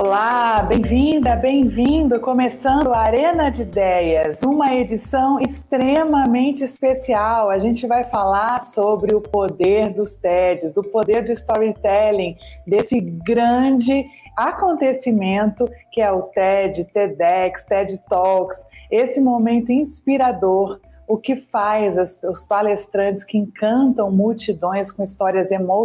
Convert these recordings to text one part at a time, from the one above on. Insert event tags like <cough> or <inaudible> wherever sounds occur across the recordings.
Olá, bem-vinda, bem-vindo. Começando a Arena de Ideias, uma edição extremamente especial. A gente vai falar sobre o poder dos TEDs, o poder do storytelling, desse grande acontecimento que é o TED, TEDx, TED Talks, esse momento inspirador o que faz as, os palestrantes que encantam multidões com histórias emo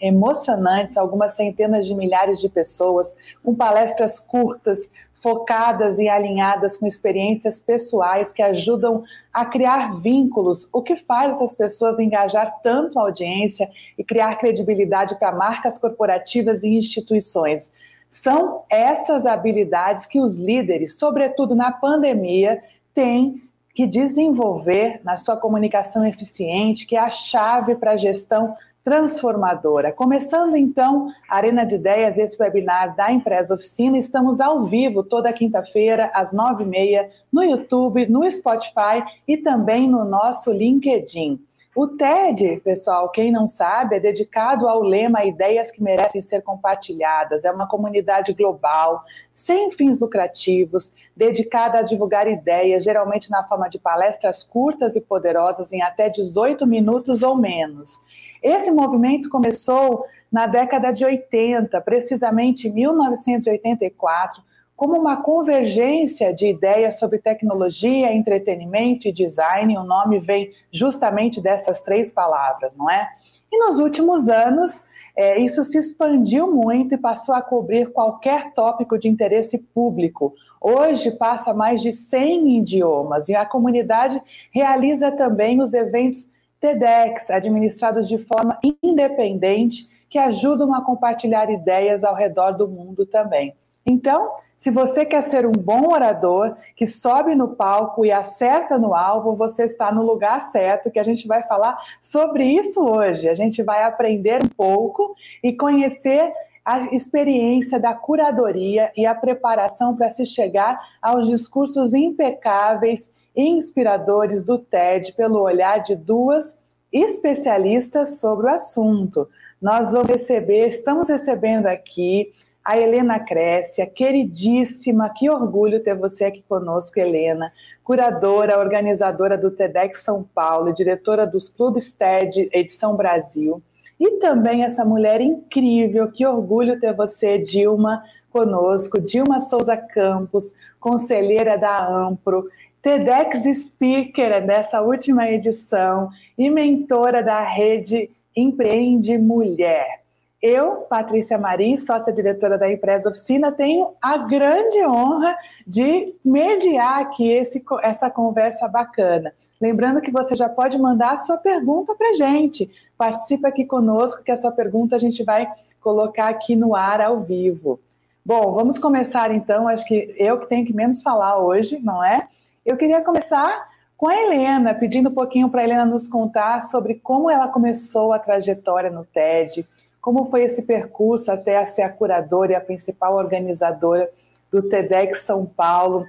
emocionantes, algumas centenas de milhares de pessoas, com palestras curtas, focadas e alinhadas com experiências pessoais que ajudam a criar vínculos, o que faz essas pessoas engajar tanto a audiência e criar credibilidade para marcas corporativas e instituições. São essas habilidades que os líderes, sobretudo na pandemia, têm que desenvolver na sua comunicação eficiente, que é a chave para a gestão transformadora. Começando então a Arena de Ideias, esse webinar da Empresa Oficina, estamos ao vivo toda quinta-feira, às nove e meia, no YouTube, no Spotify e também no nosso LinkedIn. O TED, pessoal, quem não sabe, é dedicado ao lema Ideias que merecem ser compartilhadas. É uma comunidade global, sem fins lucrativos, dedicada a divulgar ideias, geralmente na forma de palestras curtas e poderosas, em até 18 minutos ou menos. Esse movimento começou na década de 80, precisamente em 1984 como uma convergência de ideias sobre tecnologia, entretenimento e design. O nome vem justamente dessas três palavras, não é? E nos últimos anos, é, isso se expandiu muito e passou a cobrir qualquer tópico de interesse público. Hoje passa mais de 100 idiomas e a comunidade realiza também os eventos TEDx, administrados de forma independente, que ajudam a compartilhar ideias ao redor do mundo também. Então, se você quer ser um bom orador, que sobe no palco e acerta no alvo, você está no lugar certo, que a gente vai falar sobre isso hoje. A gente vai aprender um pouco e conhecer a experiência da curadoria e a preparação para se chegar aos discursos impecáveis e inspiradores do TED pelo olhar de duas especialistas sobre o assunto. Nós vamos receber, estamos recebendo aqui a Helena Crescia, queridíssima, que orgulho ter você aqui conosco, Helena, curadora, organizadora do TEDx São Paulo, diretora dos Clubes TED Edição Brasil. E também essa mulher incrível, que orgulho ter você, Dilma, conosco, Dilma Souza Campos, conselheira da Ampro, TEDx Speaker dessa última edição e mentora da rede Empreende Mulher. Eu, Patrícia Marim, sócia-diretora da Empresa Oficina, tenho a grande honra de mediar aqui esse, essa conversa bacana. Lembrando que você já pode mandar a sua pergunta para a gente. Participa aqui conosco, que a sua pergunta a gente vai colocar aqui no ar ao vivo. Bom, vamos começar então. Acho que eu que tenho que menos falar hoje, não é? Eu queria começar com a Helena, pedindo um pouquinho para a Helena nos contar sobre como ela começou a trajetória no TED como foi esse percurso até a ser a curadora e a principal organizadora do TEDx São Paulo?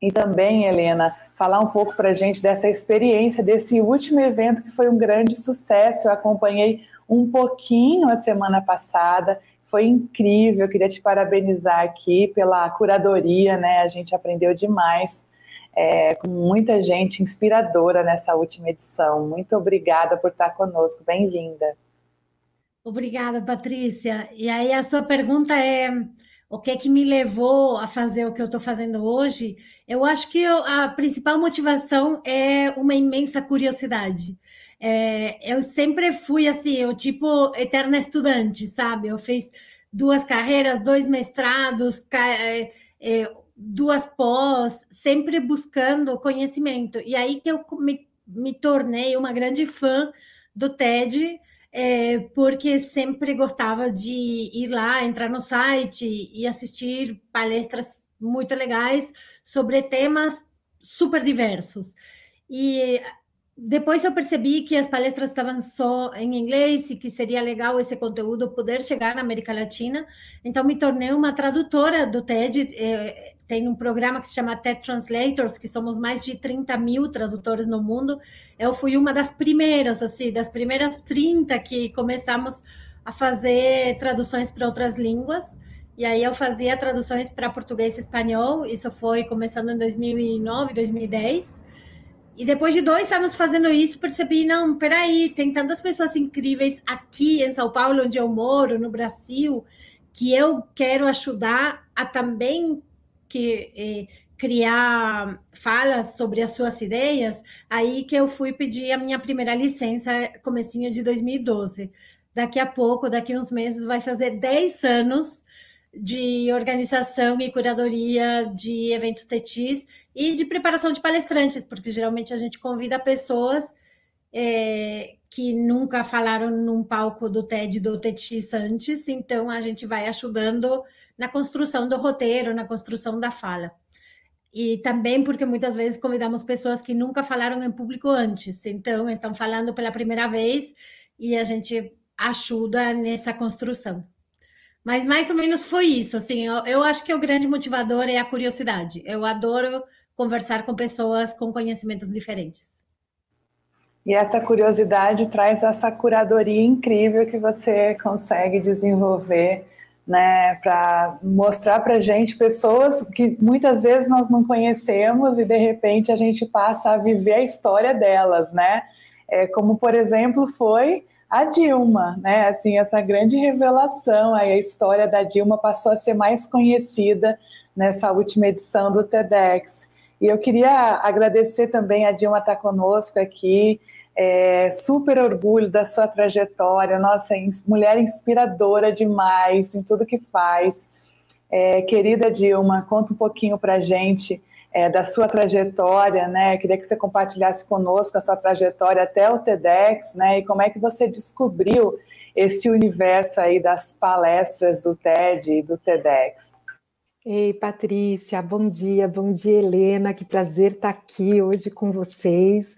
E também, Helena, falar um pouco para a gente dessa experiência, desse último evento que foi um grande sucesso. Eu acompanhei um pouquinho a semana passada, foi incrível. Eu queria te parabenizar aqui pela curadoria, né? A gente aprendeu demais. É, com muita gente inspiradora nessa última edição. Muito obrigada por estar conosco. Bem-vinda. Obrigada, Patrícia. E aí a sua pergunta é o que é que me levou a fazer o que eu estou fazendo hoje? Eu acho que eu, a principal motivação é uma imensa curiosidade. É, eu sempre fui assim, o tipo eterna estudante, sabe? Eu fiz duas carreiras, dois mestrados, é, é, duas pós, sempre buscando conhecimento. E aí que eu me, me tornei uma grande fã do TED é, porque sempre gostava de ir lá, entrar no site e assistir palestras muito legais sobre temas super diversos. E depois eu percebi que as palestras estavam só em inglês e que seria legal esse conteúdo poder chegar na América Latina. Então me tornei uma tradutora do TED. É, tem um programa que se chama TED Translators, que somos mais de 30 mil tradutores no mundo. Eu fui uma das primeiras, assim, das primeiras 30 que começamos a fazer traduções para outras línguas. E aí eu fazia traduções para português e espanhol. Isso foi começando em 2009, 2010. E depois de dois anos fazendo isso, percebi, não, peraí, tem tantas pessoas incríveis aqui em São Paulo, onde eu moro, no Brasil, que eu quero ajudar a também que eh, criar falas sobre as suas ideias, aí que eu fui pedir a minha primeira licença, comecinho de 2012. Daqui a pouco, daqui a uns meses, vai fazer 10 anos de organização e curadoria de eventos TETIs e de preparação de palestrantes, porque geralmente a gente convida pessoas é, que nunca falaram num palco do TED do TETIS antes, então a gente vai ajudando na construção do roteiro, na construção da fala. E também porque muitas vezes convidamos pessoas que nunca falaram em público antes, então estão falando pela primeira vez e a gente ajuda nessa construção. Mas mais ou menos foi isso, assim, eu, eu acho que o grande motivador é a curiosidade. Eu adoro conversar com pessoas com conhecimentos diferentes. E essa curiosidade traz essa curadoria incrível que você consegue desenvolver, né, para mostrar para gente pessoas que muitas vezes nós não conhecemos e de repente a gente passa a viver a história delas, né? É, como por exemplo foi a Dilma, né? Assim, essa grande revelação, aí a história da Dilma passou a ser mais conhecida nessa última edição do TEDx. E eu queria agradecer também a Dilma estar conosco aqui, é, super orgulho da sua trajetória, nossa, mulher inspiradora demais em tudo que faz. É, querida Dilma, conta um pouquinho para gente é, da sua trajetória, né? Queria que você compartilhasse conosco a sua trajetória até o TEDx, né? E como é que você descobriu esse universo aí das palestras do TED e do TEDx. Ei, Patrícia, bom dia, bom dia, Helena, que prazer estar aqui hoje com vocês.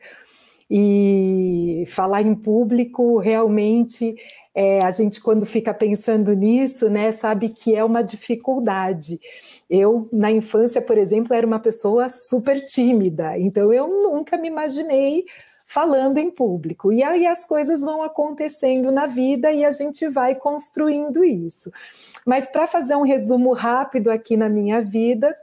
E falar em público realmente é, a gente quando fica pensando nisso, né, sabe que é uma dificuldade. Eu, na infância, por exemplo, era uma pessoa super tímida, então eu nunca me imaginei falando em público. E aí as coisas vão acontecendo na vida e a gente vai construindo isso. Mas para fazer um resumo rápido aqui na minha vida,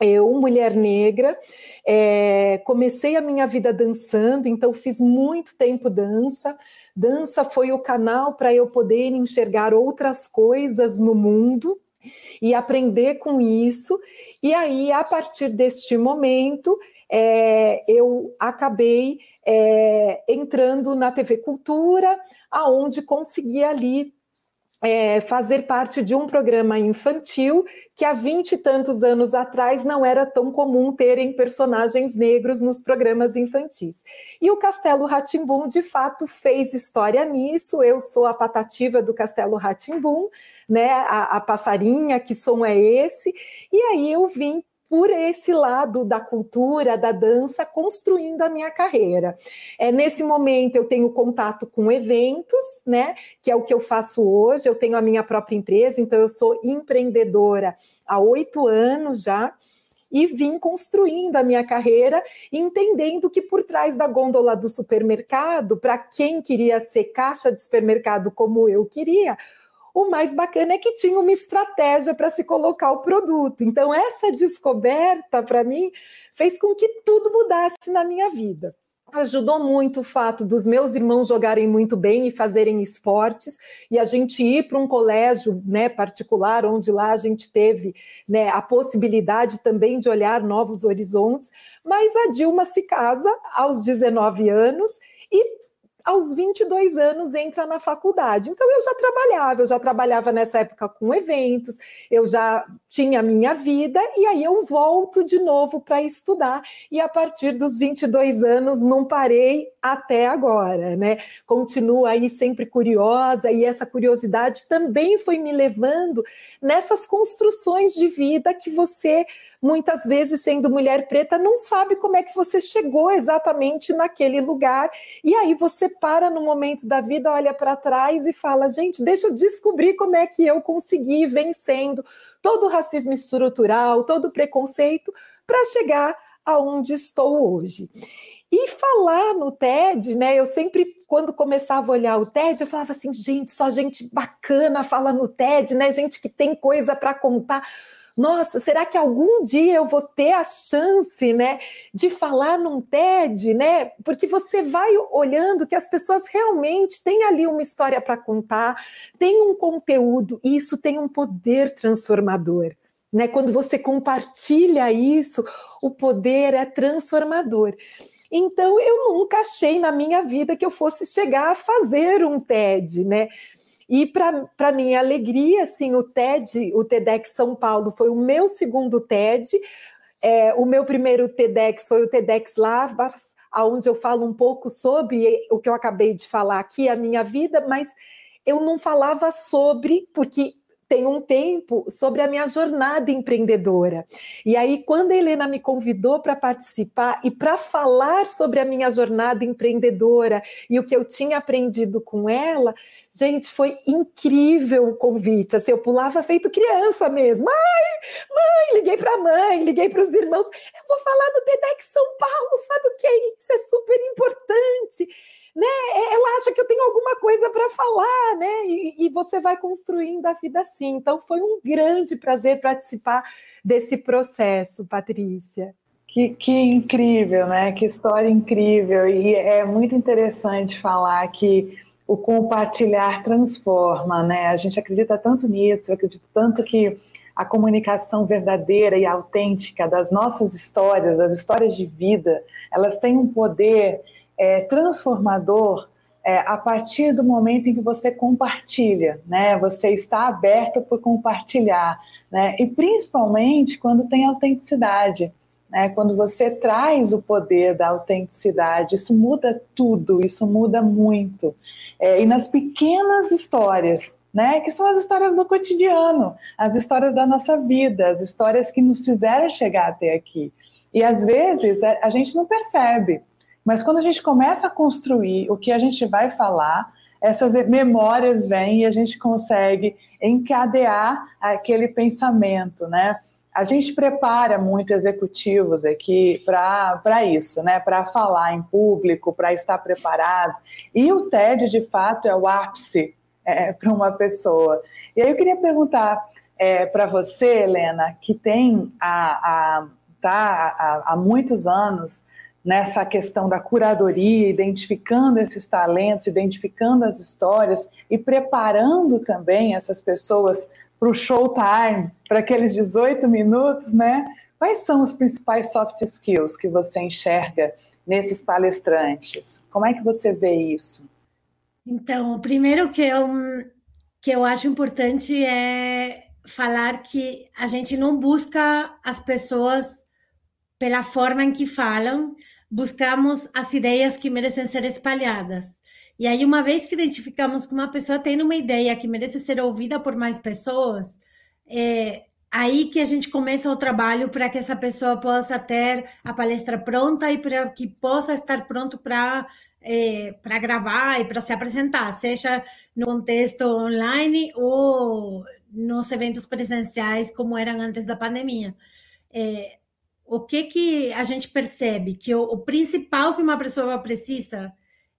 eu, mulher negra, é, comecei a minha vida dançando, então fiz muito tempo dança. Dança foi o canal para eu poder enxergar outras coisas no mundo e aprender com isso. E aí, a partir deste momento, é, eu acabei é, entrando na TV Cultura, aonde consegui ali é, fazer parte de um programa infantil que há vinte e tantos anos atrás não era tão comum terem personagens negros nos programas infantis. E o Castelo Ratimbum, de fato, fez história nisso. Eu sou a patativa do Castelo Ratimbum, né? A, a passarinha, que som é esse? E aí eu vim por esse lado da cultura, da dança, construindo a minha carreira. É, nesse momento eu tenho contato com eventos, né? Que é o que eu faço hoje. Eu tenho a minha própria empresa, então eu sou empreendedora há oito anos já e vim construindo a minha carreira, entendendo que por trás da gôndola do supermercado, para quem queria ser caixa de supermercado como eu queria, o mais bacana é que tinha uma estratégia para se colocar o produto. Então, essa descoberta, para mim, fez com que tudo mudasse na minha vida. Ajudou muito o fato dos meus irmãos jogarem muito bem e fazerem esportes, e a gente ir para um colégio né, particular, onde lá a gente teve né, a possibilidade também de olhar novos horizontes. Mas a Dilma se casa aos 19 anos e aos 22 anos entra na faculdade. Então eu já trabalhava, eu já trabalhava nessa época com eventos, eu já tinha a minha vida e aí eu volto de novo para estudar e a partir dos 22 anos não parei até agora, né? Continuo aí sempre curiosa e essa curiosidade também foi me levando nessas construções de vida que você muitas vezes sendo mulher preta não sabe como é que você chegou exatamente naquele lugar e aí você para no momento da vida, olha para trás e fala: gente, deixa eu descobrir como é que eu consegui vencendo todo o racismo estrutural, todo o preconceito, para chegar aonde estou hoje. E falar no TED, né? Eu sempre, quando começava a olhar o TED, eu falava assim, gente, só gente bacana fala no TED, né? Gente que tem coisa para contar nossa, será que algum dia eu vou ter a chance, né, de falar num TED, né? Porque você vai olhando que as pessoas realmente têm ali uma história para contar, tem um conteúdo e isso tem um poder transformador. Né? Quando você compartilha isso, o poder é transformador. Então, eu nunca achei na minha vida que eu fosse chegar a fazer um TED, né? E para minha alegria, assim, o TED, o TEDx São Paulo, foi o meu segundo TED. É, o meu primeiro TEDx foi o TEDx Lavras, onde eu falo um pouco sobre o que eu acabei de falar aqui, a minha vida, mas eu não falava sobre, porque tem um tempo sobre a minha jornada empreendedora. E aí, quando a Helena me convidou para participar e para falar sobre a minha jornada empreendedora e o que eu tinha aprendido com ela, gente, foi incrível o convite. Assim, eu pulava feito criança mesmo. Mãe, mãe, liguei para a mãe, liguei para os irmãos. Eu vou falar no TEDx São Paulo, sabe o que é isso? É super importante né? É, ela acha que eu tenho alguma coisa para falar, né? E, e, você vai construindo a vida assim. Então, foi um grande prazer participar desse processo, Patrícia. Que, que incrível, né? Que história incrível. E é muito interessante falar que o compartilhar transforma, né? A gente acredita tanto nisso, eu acredito tanto que a comunicação verdadeira e autêntica das nossas histórias, as histórias de vida, elas têm um poder é, transformador é, a partir do momento em que você compartilha, né? Você está aberto por compartilhar, né? E principalmente quando tem autenticidade, né? Quando você traz o poder da autenticidade, isso muda tudo, isso muda muito. É, e nas pequenas histórias, né? Que são as histórias do cotidiano, as histórias da nossa vida, as histórias que nos fizeram chegar até aqui. E às vezes a, a gente não percebe. Mas quando a gente começa a construir o que a gente vai falar, essas memórias vêm e a gente consegue encadear aquele pensamento, né? A gente prepara muito executivos aqui para isso, né? Para falar em público, para estar preparado. E o TED, de fato, é o ápice é, para uma pessoa. E aí eu queria perguntar é, para você, Helena, que tem a, tá, há, há muitos anos nessa questão da curadoria, identificando esses talentos, identificando as histórias e preparando também essas pessoas para o showtime, para aqueles 18 minutos, né? Quais são os principais soft skills que você enxerga nesses palestrantes? Como é que você vê isso? Então, o primeiro que eu, que eu acho importante é falar que a gente não busca as pessoas pela forma em que falam, buscamos as ideias que merecem ser espalhadas. E aí, uma vez que identificamos que uma pessoa tem uma ideia que merece ser ouvida por mais pessoas, é aí que a gente começa o trabalho para que essa pessoa possa ter a palestra pronta e para que possa estar pronto para é, para gravar e para se apresentar, seja no contexto online ou nos eventos presenciais como eram antes da pandemia. É, o que que a gente percebe? Que o, o principal que uma pessoa precisa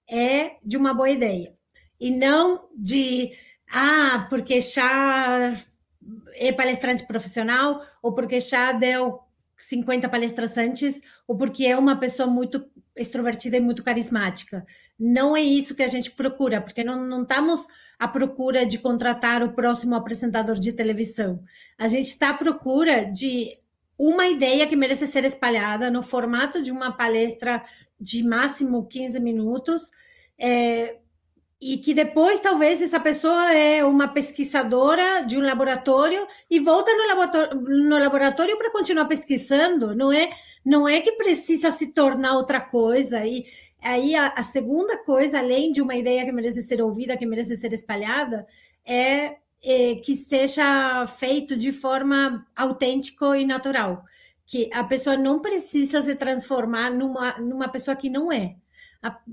é de uma boa ideia. E não de, ah, porque já é palestrante profissional, ou porque já deu 50 palestras antes, ou porque é uma pessoa muito extrovertida e muito carismática. Não é isso que a gente procura, porque não, não estamos à procura de contratar o próximo apresentador de televisão. A gente está à procura de uma ideia que merece ser espalhada no formato de uma palestra de máximo 15 minutos, é, e que depois talvez essa pessoa é uma pesquisadora de um laboratório e volta no laboratório, no laboratório para continuar pesquisando, não é? Não é que precisa se tornar outra coisa. E aí a, a segunda coisa, além de uma ideia que merece ser ouvida, que merece ser espalhada, é é, que seja feito de forma autêntica e natural. Que a pessoa não precisa se transformar numa, numa pessoa que não é.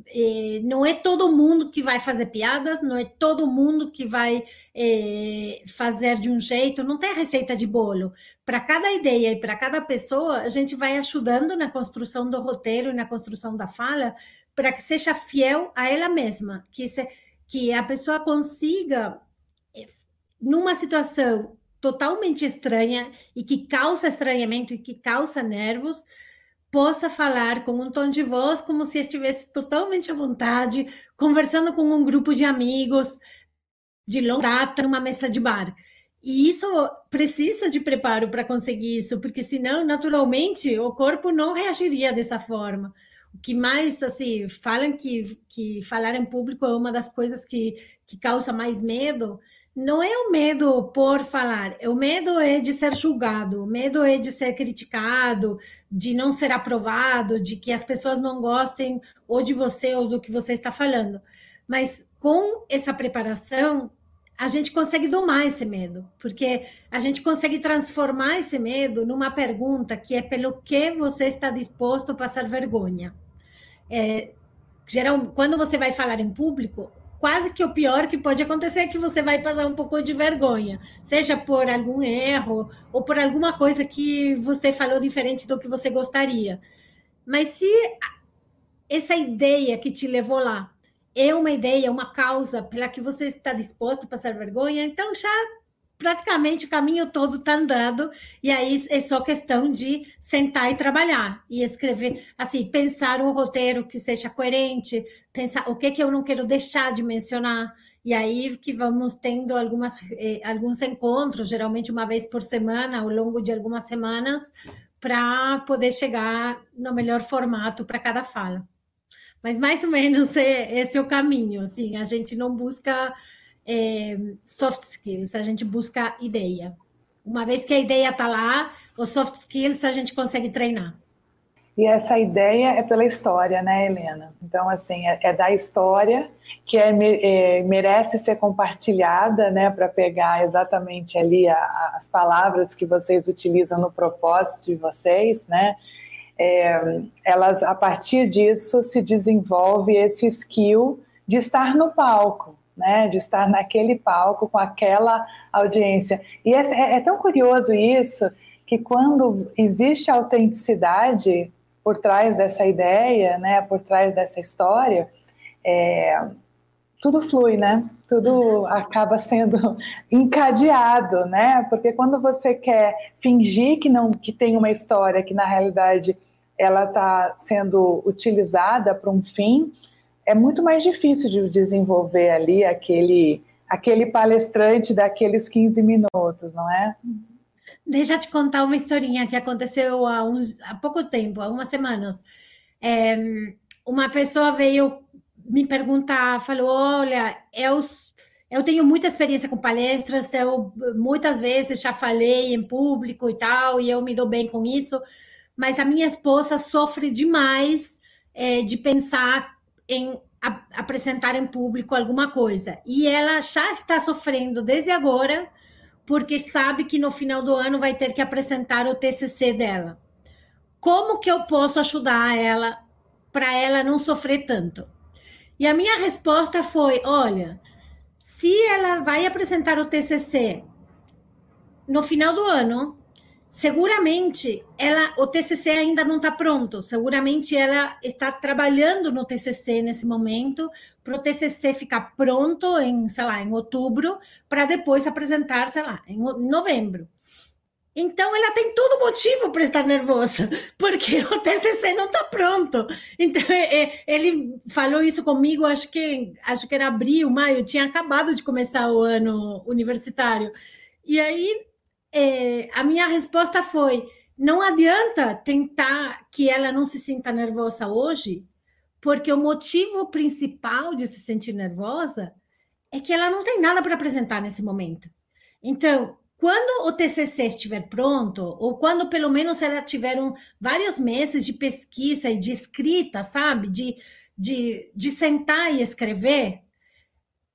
É, não é todo mundo que vai fazer piadas, não é todo mundo que vai é, fazer de um jeito, não tem receita de bolo. Para cada ideia e para cada pessoa, a gente vai ajudando na construção do roteiro e na construção da fala para que seja fiel a ela mesma, que, se, que a pessoa consiga, é, numa situação totalmente estranha e que causa estranhamento e que causa nervos, possa falar com um tom de voz como se estivesse totalmente à vontade, conversando com um grupo de amigos de longa data numa mesa de bar. E isso precisa de preparo para conseguir isso, porque senão, naturalmente, o corpo não reagiria dessa forma. O que mais, assim, falam que, que falar em público é uma das coisas que, que causa mais medo, não é o medo por falar, o medo é de ser julgado, o medo é de ser criticado, de não ser aprovado, de que as pessoas não gostem ou de você ou do que você está falando. Mas com essa preparação, a gente consegue domar esse medo, porque a gente consegue transformar esse medo numa pergunta que é pelo que você está disposto a passar vergonha. É, geral, quando você vai falar em público, quase que o pior que pode acontecer é que você vai passar um pouco de vergonha, seja por algum erro ou por alguma coisa que você falou diferente do que você gostaria. Mas se essa ideia que te levou lá é uma ideia, uma causa pela que você está disposto a passar vergonha, então já praticamente o caminho todo está andando, e aí é só questão de sentar e trabalhar, e escrever, assim, pensar um roteiro que seja coerente, pensar o que, que eu não quero deixar de mencionar, e aí que vamos tendo algumas, eh, alguns encontros, geralmente uma vez por semana, ao longo de algumas semanas, para poder chegar no melhor formato para cada fala. Mas mais ou menos <laughs> é, esse é o caminho, assim, a gente não busca é, soft skills, a gente busca ideia. Uma vez que a ideia está lá, os soft skills a gente consegue treinar. E essa ideia é pela história, né, Helena? Então, assim, é, é da história que é, é, merece ser compartilhada, né, para pegar exatamente ali a, as palavras que vocês utilizam no propósito de vocês, né? É, elas, a partir disso, se desenvolve esse skill de estar no palco, né, de estar naquele palco com aquela audiência. E é, é, tão curioso isso que quando existe autenticidade por trás dessa ideia, né, por trás dessa história, é, tudo flui, né? Tudo acaba sendo <laughs> encadeado, né? Porque quando você quer fingir que não que tem uma história que na realidade ela está sendo utilizada para um fim, é muito mais difícil de desenvolver ali aquele, aquele palestrante daqueles 15 minutos, não é? Deixa eu te contar uma historinha que aconteceu há, uns, há pouco tempo, há umas semanas. É, uma pessoa veio me perguntar, falou: Olha, eu, eu tenho muita experiência com palestras, eu muitas vezes já falei em público e tal, e eu me dou bem com isso, mas a minha esposa sofre demais é, de pensar em a, apresentar em público alguma coisa. E ela já está sofrendo desde agora, porque sabe que no final do ano vai ter que apresentar o TCC dela. Como que eu posso ajudar ela para ela não sofrer tanto? E a minha resposta foi: olha, se ela vai apresentar o TCC no final do ano, seguramente ela o TCC ainda não está pronto. Seguramente ela está trabalhando no TCC nesse momento para o TCC ficar pronto em, sei lá, em outubro para depois apresentar, sei lá, em novembro. Então ela tem todo motivo para estar nervosa, <laughs> porque o TCC não está pronto. Então ele falou isso comigo, acho que acho que era abril, maio, tinha acabado de começar o ano universitário. E aí é, a minha resposta foi: não adianta tentar que ela não se sinta nervosa hoje, porque o motivo principal de se sentir nervosa é que ela não tem nada para apresentar nesse momento. Então, quando o TCC estiver pronto, ou quando pelo menos ela tiver um, vários meses de pesquisa e de escrita, sabe? De, de, de sentar e escrever,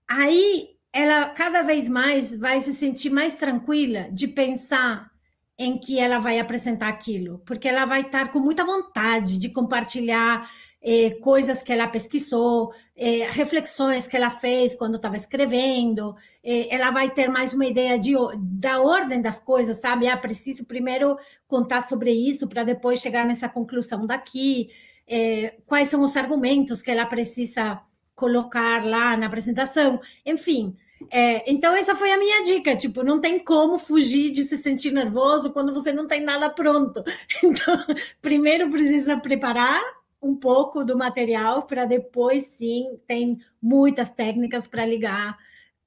aí ela cada vez mais vai se sentir mais tranquila de pensar em que ela vai apresentar aquilo, porque ela vai estar com muita vontade de compartilhar é, coisas que ela pesquisou, é, reflexões que ela fez quando estava escrevendo. É, ela vai ter mais uma ideia de, da ordem das coisas, sabe? Ah, preciso primeiro contar sobre isso para depois chegar nessa conclusão daqui. É, quais são os argumentos que ela precisa colocar lá na apresentação? Enfim. É, então, essa foi a minha dica. Tipo, não tem como fugir de se sentir nervoso quando você não tem nada pronto. <laughs> Então, primeiro precisa preparar um pouco do material para depois sim tem muitas técnicas para ligar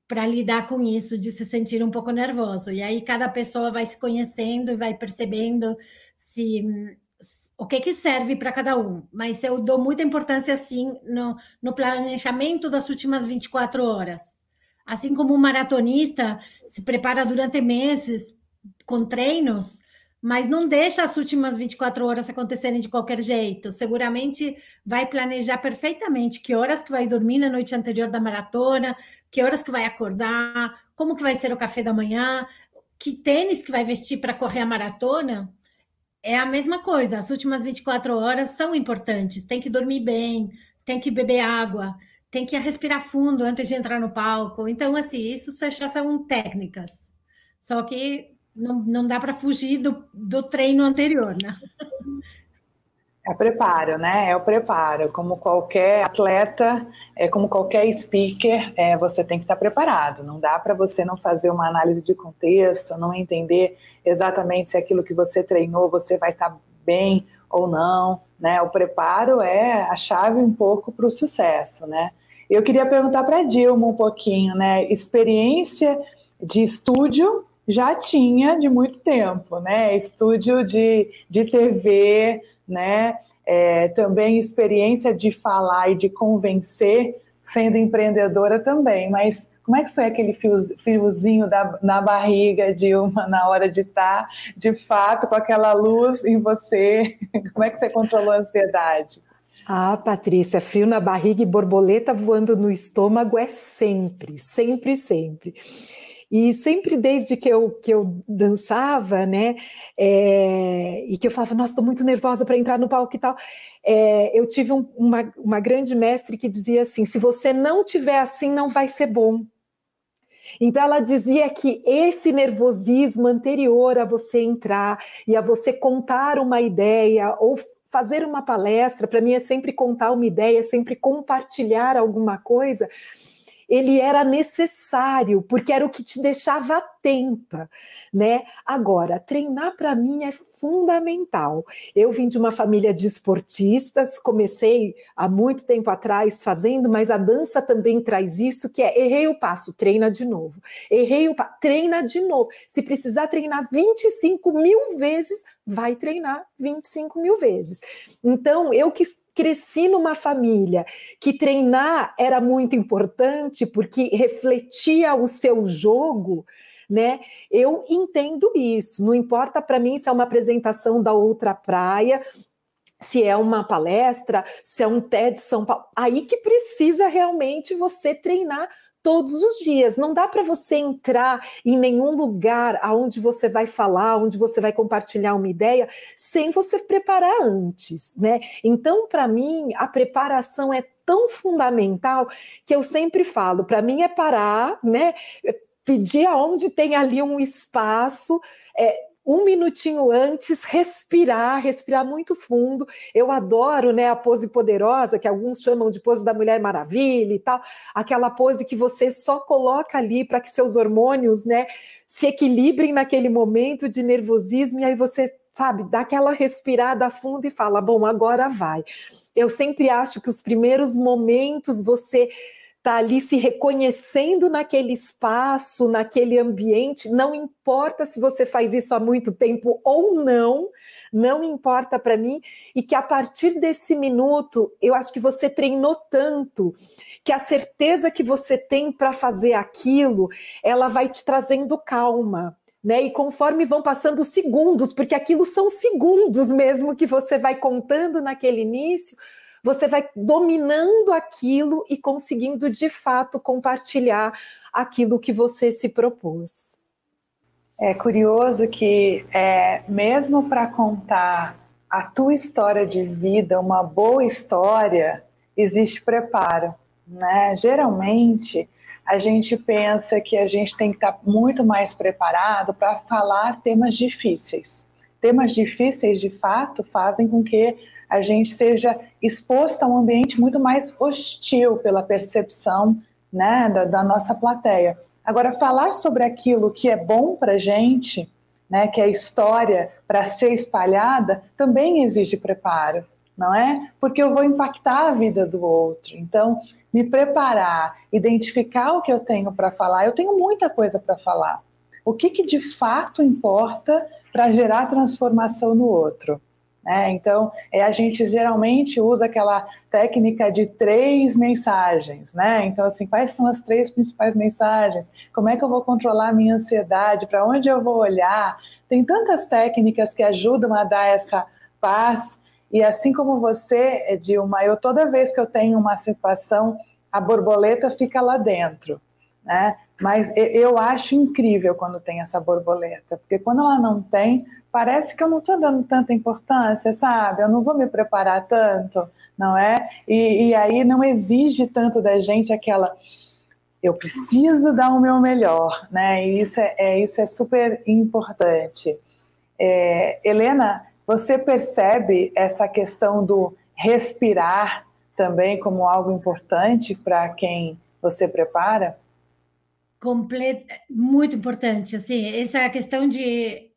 para lidar com isso de se sentir um pouco nervoso e aí cada pessoa vai se conhecendo e vai percebendo se o que que serve para cada um mas eu dou muita importância assim no, no planejamento das últimas 24 horas assim como um maratonista se prepara durante meses com treinos mas não deixa as últimas 24 horas acontecerem de qualquer jeito. Seguramente vai planejar perfeitamente que horas que vai dormir na noite anterior da maratona, que horas que vai acordar, como que vai ser o café da manhã, que tênis que vai vestir para correr a maratona. É a mesma coisa, as últimas 24 horas são importantes. Tem que dormir bem, tem que beber água, tem que respirar fundo antes de entrar no palco. Então, assim, isso já são técnicas. Só que não, não dá para fugir do, do treino anterior, né? É preparo, né? É o preparo. Como qualquer atleta, é como qualquer speaker, é, você tem que estar preparado. Não dá para você não fazer uma análise de contexto, não entender exatamente se aquilo que você treinou você vai estar bem ou não, né? O preparo é a chave um pouco para o sucesso, né? Eu queria perguntar para Dilma um pouquinho, né? Experiência de estúdio já tinha de muito tempo, né? Estúdio de, de TV, né? É, também experiência de falar e de convencer, sendo empreendedora também. Mas como é que foi aquele fio, fiozinho da, na barriga de uma na hora de estar, de fato, com aquela luz em você? <laughs> Como é que você controlou a ansiedade? Ah, Patrícia, frio na barriga e borboleta voando no estômago é sempre, sempre, sempre. E sempre desde que eu, que eu dançava, né, é, e que eu falava, nossa, estou muito nervosa para entrar no palco e tal, é, eu tive um, uma, uma grande mestre que dizia assim: se você não tiver assim, não vai ser bom. Então ela dizia que esse nervosismo anterior a você entrar e a você contar uma ideia ou fazer uma palestra, para mim é sempre contar uma ideia, é sempre compartilhar alguma coisa ele era necessário, porque era o que te deixava atenta, né? Agora, treinar para mim é fundamental. Eu vim de uma família de esportistas, comecei há muito tempo atrás fazendo, mas a dança também traz isso, que é errei o passo, treina de novo. Errei o passo, treina de novo. Se precisar treinar 25 mil vezes, vai treinar 25 mil vezes. Então, eu que cresci numa família que treinar era muito importante porque refletia o seu jogo, né? Eu entendo isso. Não importa para mim se é uma apresentação da outra praia, se é uma palestra, se é um TED São Paulo, aí que precisa realmente você treinar todos os dias. Não dá para você entrar em nenhum lugar aonde você vai falar, onde você vai compartilhar uma ideia, sem você preparar antes, né? Então, para mim, a preparação é tão fundamental que eu sempre falo, para mim é parar, né? Pedir aonde tem ali um espaço, é, um minutinho antes, respirar, respirar muito fundo. Eu adoro, né, a pose poderosa, que alguns chamam de pose da Mulher Maravilha e tal, aquela pose que você só coloca ali para que seus hormônios, né, se equilibrem naquele momento de nervosismo e aí você, sabe, dá aquela respirada fundo e fala: "Bom, agora vai". Eu sempre acho que os primeiros momentos você está ali se reconhecendo naquele espaço, naquele ambiente, não importa se você faz isso há muito tempo ou não, não importa para mim, e que a partir desse minuto, eu acho que você treinou tanto que a certeza que você tem para fazer aquilo, ela vai te trazendo calma. Né? E conforme vão passando os segundos, porque aquilo são segundos mesmo que você vai contando naquele início, você vai dominando aquilo e conseguindo de fato compartilhar aquilo que você se propôs. É curioso que, é, mesmo para contar a tua história de vida, uma boa história, existe preparo, né? Geralmente a gente pensa que a gente tem que estar muito mais preparado para falar temas difíceis. Temas difíceis, de fato, fazem com que a gente seja exposto a um ambiente muito mais hostil pela percepção né, da, da nossa plateia. Agora, falar sobre aquilo que é bom para a gente, né, que é história para ser espalhada, também exige preparo, não é? Porque eu vou impactar a vida do outro. Então, me preparar, identificar o que eu tenho para falar, eu tenho muita coisa para falar. O que, que de fato importa para gerar transformação no outro? É, então, é, a gente geralmente usa aquela técnica de três mensagens, né? Então, assim, quais são as três principais mensagens? Como é que eu vou controlar a minha ansiedade? Para onde eu vou olhar? Tem tantas técnicas que ajudam a dar essa paz. E assim como você, Dilma, eu toda vez que eu tenho uma situação, a borboleta fica lá dentro, né? Mas eu acho incrível quando tem essa borboleta, porque quando ela não tem, parece que eu não estou dando tanta importância, sabe? Eu não vou me preparar tanto, não é? E, e aí não exige tanto da gente aquela eu preciso dar o meu melhor, né? E isso é, é isso é super importante. É, Helena, você percebe essa questão do respirar também como algo importante para quem você prepara? Completa, muito importante, assim, essa questão de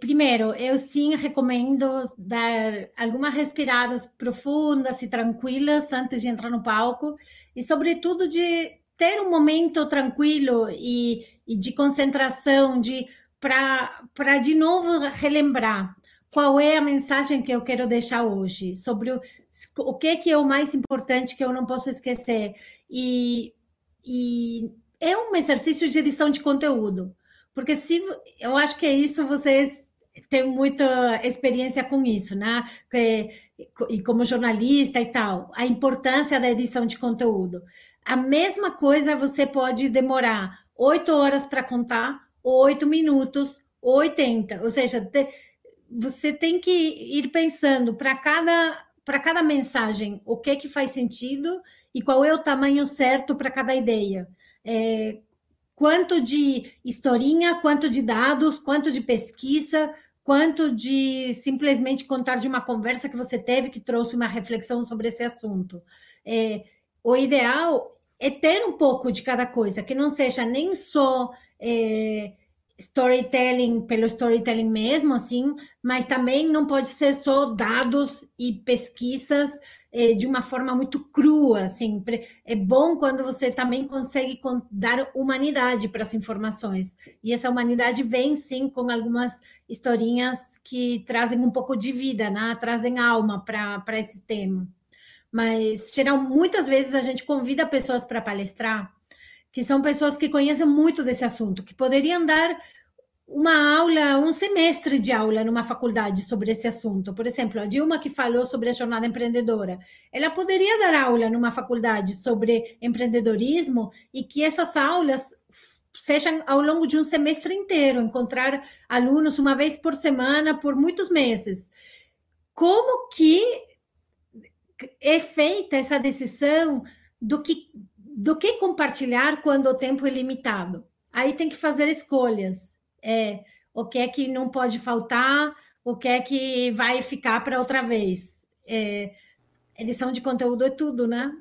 primeiro, eu sim recomendo dar algumas respiradas profundas e tranquilas antes de entrar no palco e, sobretudo, de ter um momento tranquilo e, e de concentração, de para de novo relembrar qual é a mensagem que eu quero deixar hoje sobre o, o que, que é o mais importante que eu não posso esquecer. E, e é um exercício de edição de conteúdo, porque se eu acho que é isso vocês têm muita experiência com isso, né? E como jornalista e tal, a importância da edição de conteúdo. A mesma coisa você pode demorar oito horas para contar, oito minutos, oitenta. Ou seja, te, você tem que ir pensando para cada para cada mensagem o que que faz sentido e qual é o tamanho certo para cada ideia é, quanto de historinha, quanto de dados, quanto de pesquisa, quanto de simplesmente contar de uma conversa que você teve que trouxe uma reflexão sobre esse assunto. É, o ideal é ter um pouco de cada coisa, que não seja nem só é, storytelling pelo storytelling mesmo, assim, mas também não pode ser só dados e pesquisas é, de uma forma muito crua, assim. É bom quando você também consegue dar humanidade para as informações. E essa humanidade vem, sim, com algumas historinhas que trazem um pouco de vida, né? trazem alma para esse tema. Mas, geral, muitas vezes a gente convida pessoas para palestrar que são pessoas que conhecem muito desse assunto, que poderiam dar uma aula, um semestre de aula numa faculdade sobre esse assunto. Por exemplo, a Dilma que falou sobre a jornada empreendedora, ela poderia dar aula numa faculdade sobre empreendedorismo e que essas aulas sejam ao longo de um semestre inteiro, encontrar alunos uma vez por semana por muitos meses. Como que é feita essa decisão do que do que compartilhar quando o tempo é limitado? Aí tem que fazer escolhas é, o que é que não pode faltar, o que é que vai ficar para outra vez. É, edição de conteúdo é tudo, né?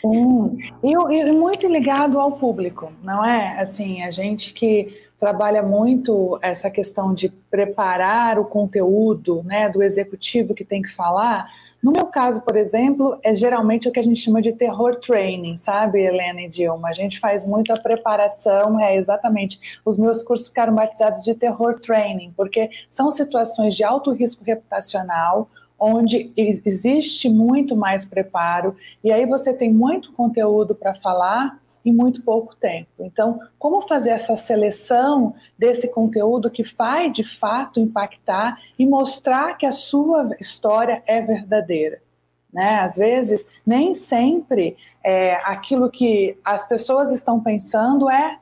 Sim, e, e, muito ligado ao público, não é? Assim, a gente que trabalha muito essa questão de preparar o conteúdo, né, do executivo que tem que falar, no meu caso, por exemplo, é geralmente o que a gente chama de terror training, sabe, Helena e Dilma? A gente faz muita preparação, é exatamente. Os meus cursos ficaram batizados de terror training, porque são situações de alto risco reputacional, onde existe muito mais preparo, e aí você tem muito conteúdo para falar em muito pouco tempo. Então, como fazer essa seleção desse conteúdo que vai de fato impactar e mostrar que a sua história é verdadeira? Né? Às vezes, nem sempre é, aquilo que as pessoas estão pensando é,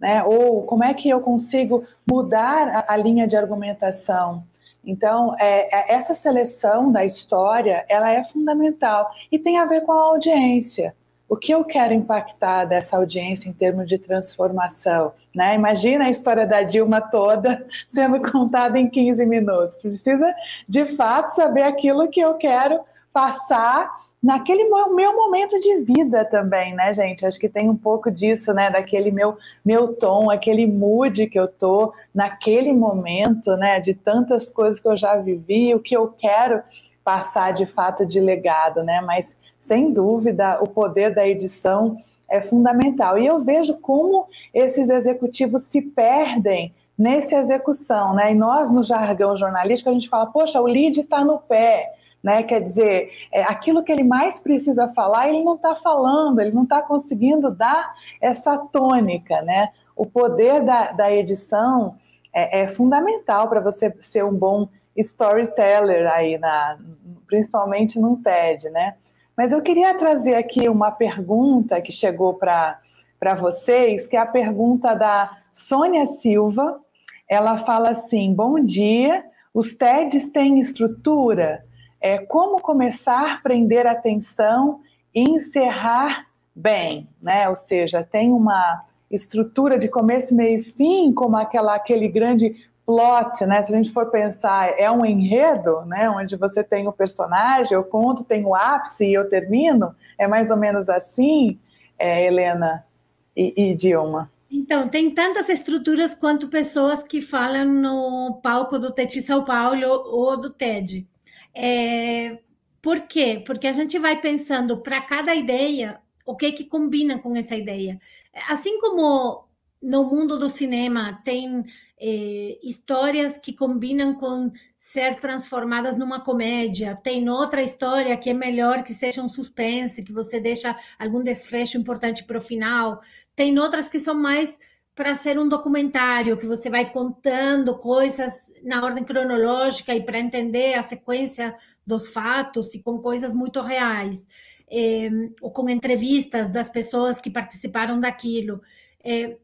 né? ou como é que eu consigo mudar a, a linha de argumentação. Então, é, é, essa seleção da história, ela é fundamental e tem a ver com a audiência. O que eu quero impactar dessa audiência em termos de transformação? Né? Imagina a história da Dilma toda <laughs> sendo contada em 15 minutos. Precisa, de fato, saber aquilo que eu quero passar naquele meu momento de vida também, né, gente? Acho que tem um pouco disso, né, daquele meu meu tom, aquele mood que eu tô naquele momento, né, de tantas coisas que eu já vivi, o que eu quero passar de fato de legado, né? Mas sem dúvida o poder da edição é fundamental. E eu vejo como esses executivos se perdem nessa execução, né? E nós no jargão jornalístico a gente fala, poxa, o lead está no pé né? Quer dizer, é, aquilo que ele mais precisa falar, ele não está falando, ele não está conseguindo dar essa tônica, né? O poder da, da edição é, é fundamental para você ser um bom storyteller aí, na, principalmente num TED, né? Mas eu queria trazer aqui uma pergunta que chegou para vocês, que é a pergunta da Sônia Silva. Ela fala assim: Bom dia, os TEDs têm estrutura? é como começar a prender atenção e encerrar bem, né? Ou seja, tem uma estrutura de começo, meio e fim, como aquela, aquele grande plot, né? Se a gente for pensar, é um enredo, né? Onde você tem o personagem, eu conto, tem o ápice e eu termino. É mais ou menos assim, é, Helena e, e Dilma. Então, tem tantas estruturas quanto pessoas que falam no palco do TED São Paulo ou do TED. É, por quê? Porque a gente vai pensando para cada ideia o que que combina com essa ideia. Assim como no mundo do cinema tem é, histórias que combinam com ser transformadas numa comédia, tem outra história que é melhor que seja um suspense, que você deixa algum desfecho importante para o final, tem outras que são mais para ser um documentário que você vai contando coisas na ordem cronológica e para entender a sequência dos fatos e com coisas muito reais, é, ou com entrevistas das pessoas que participaram daquilo. É,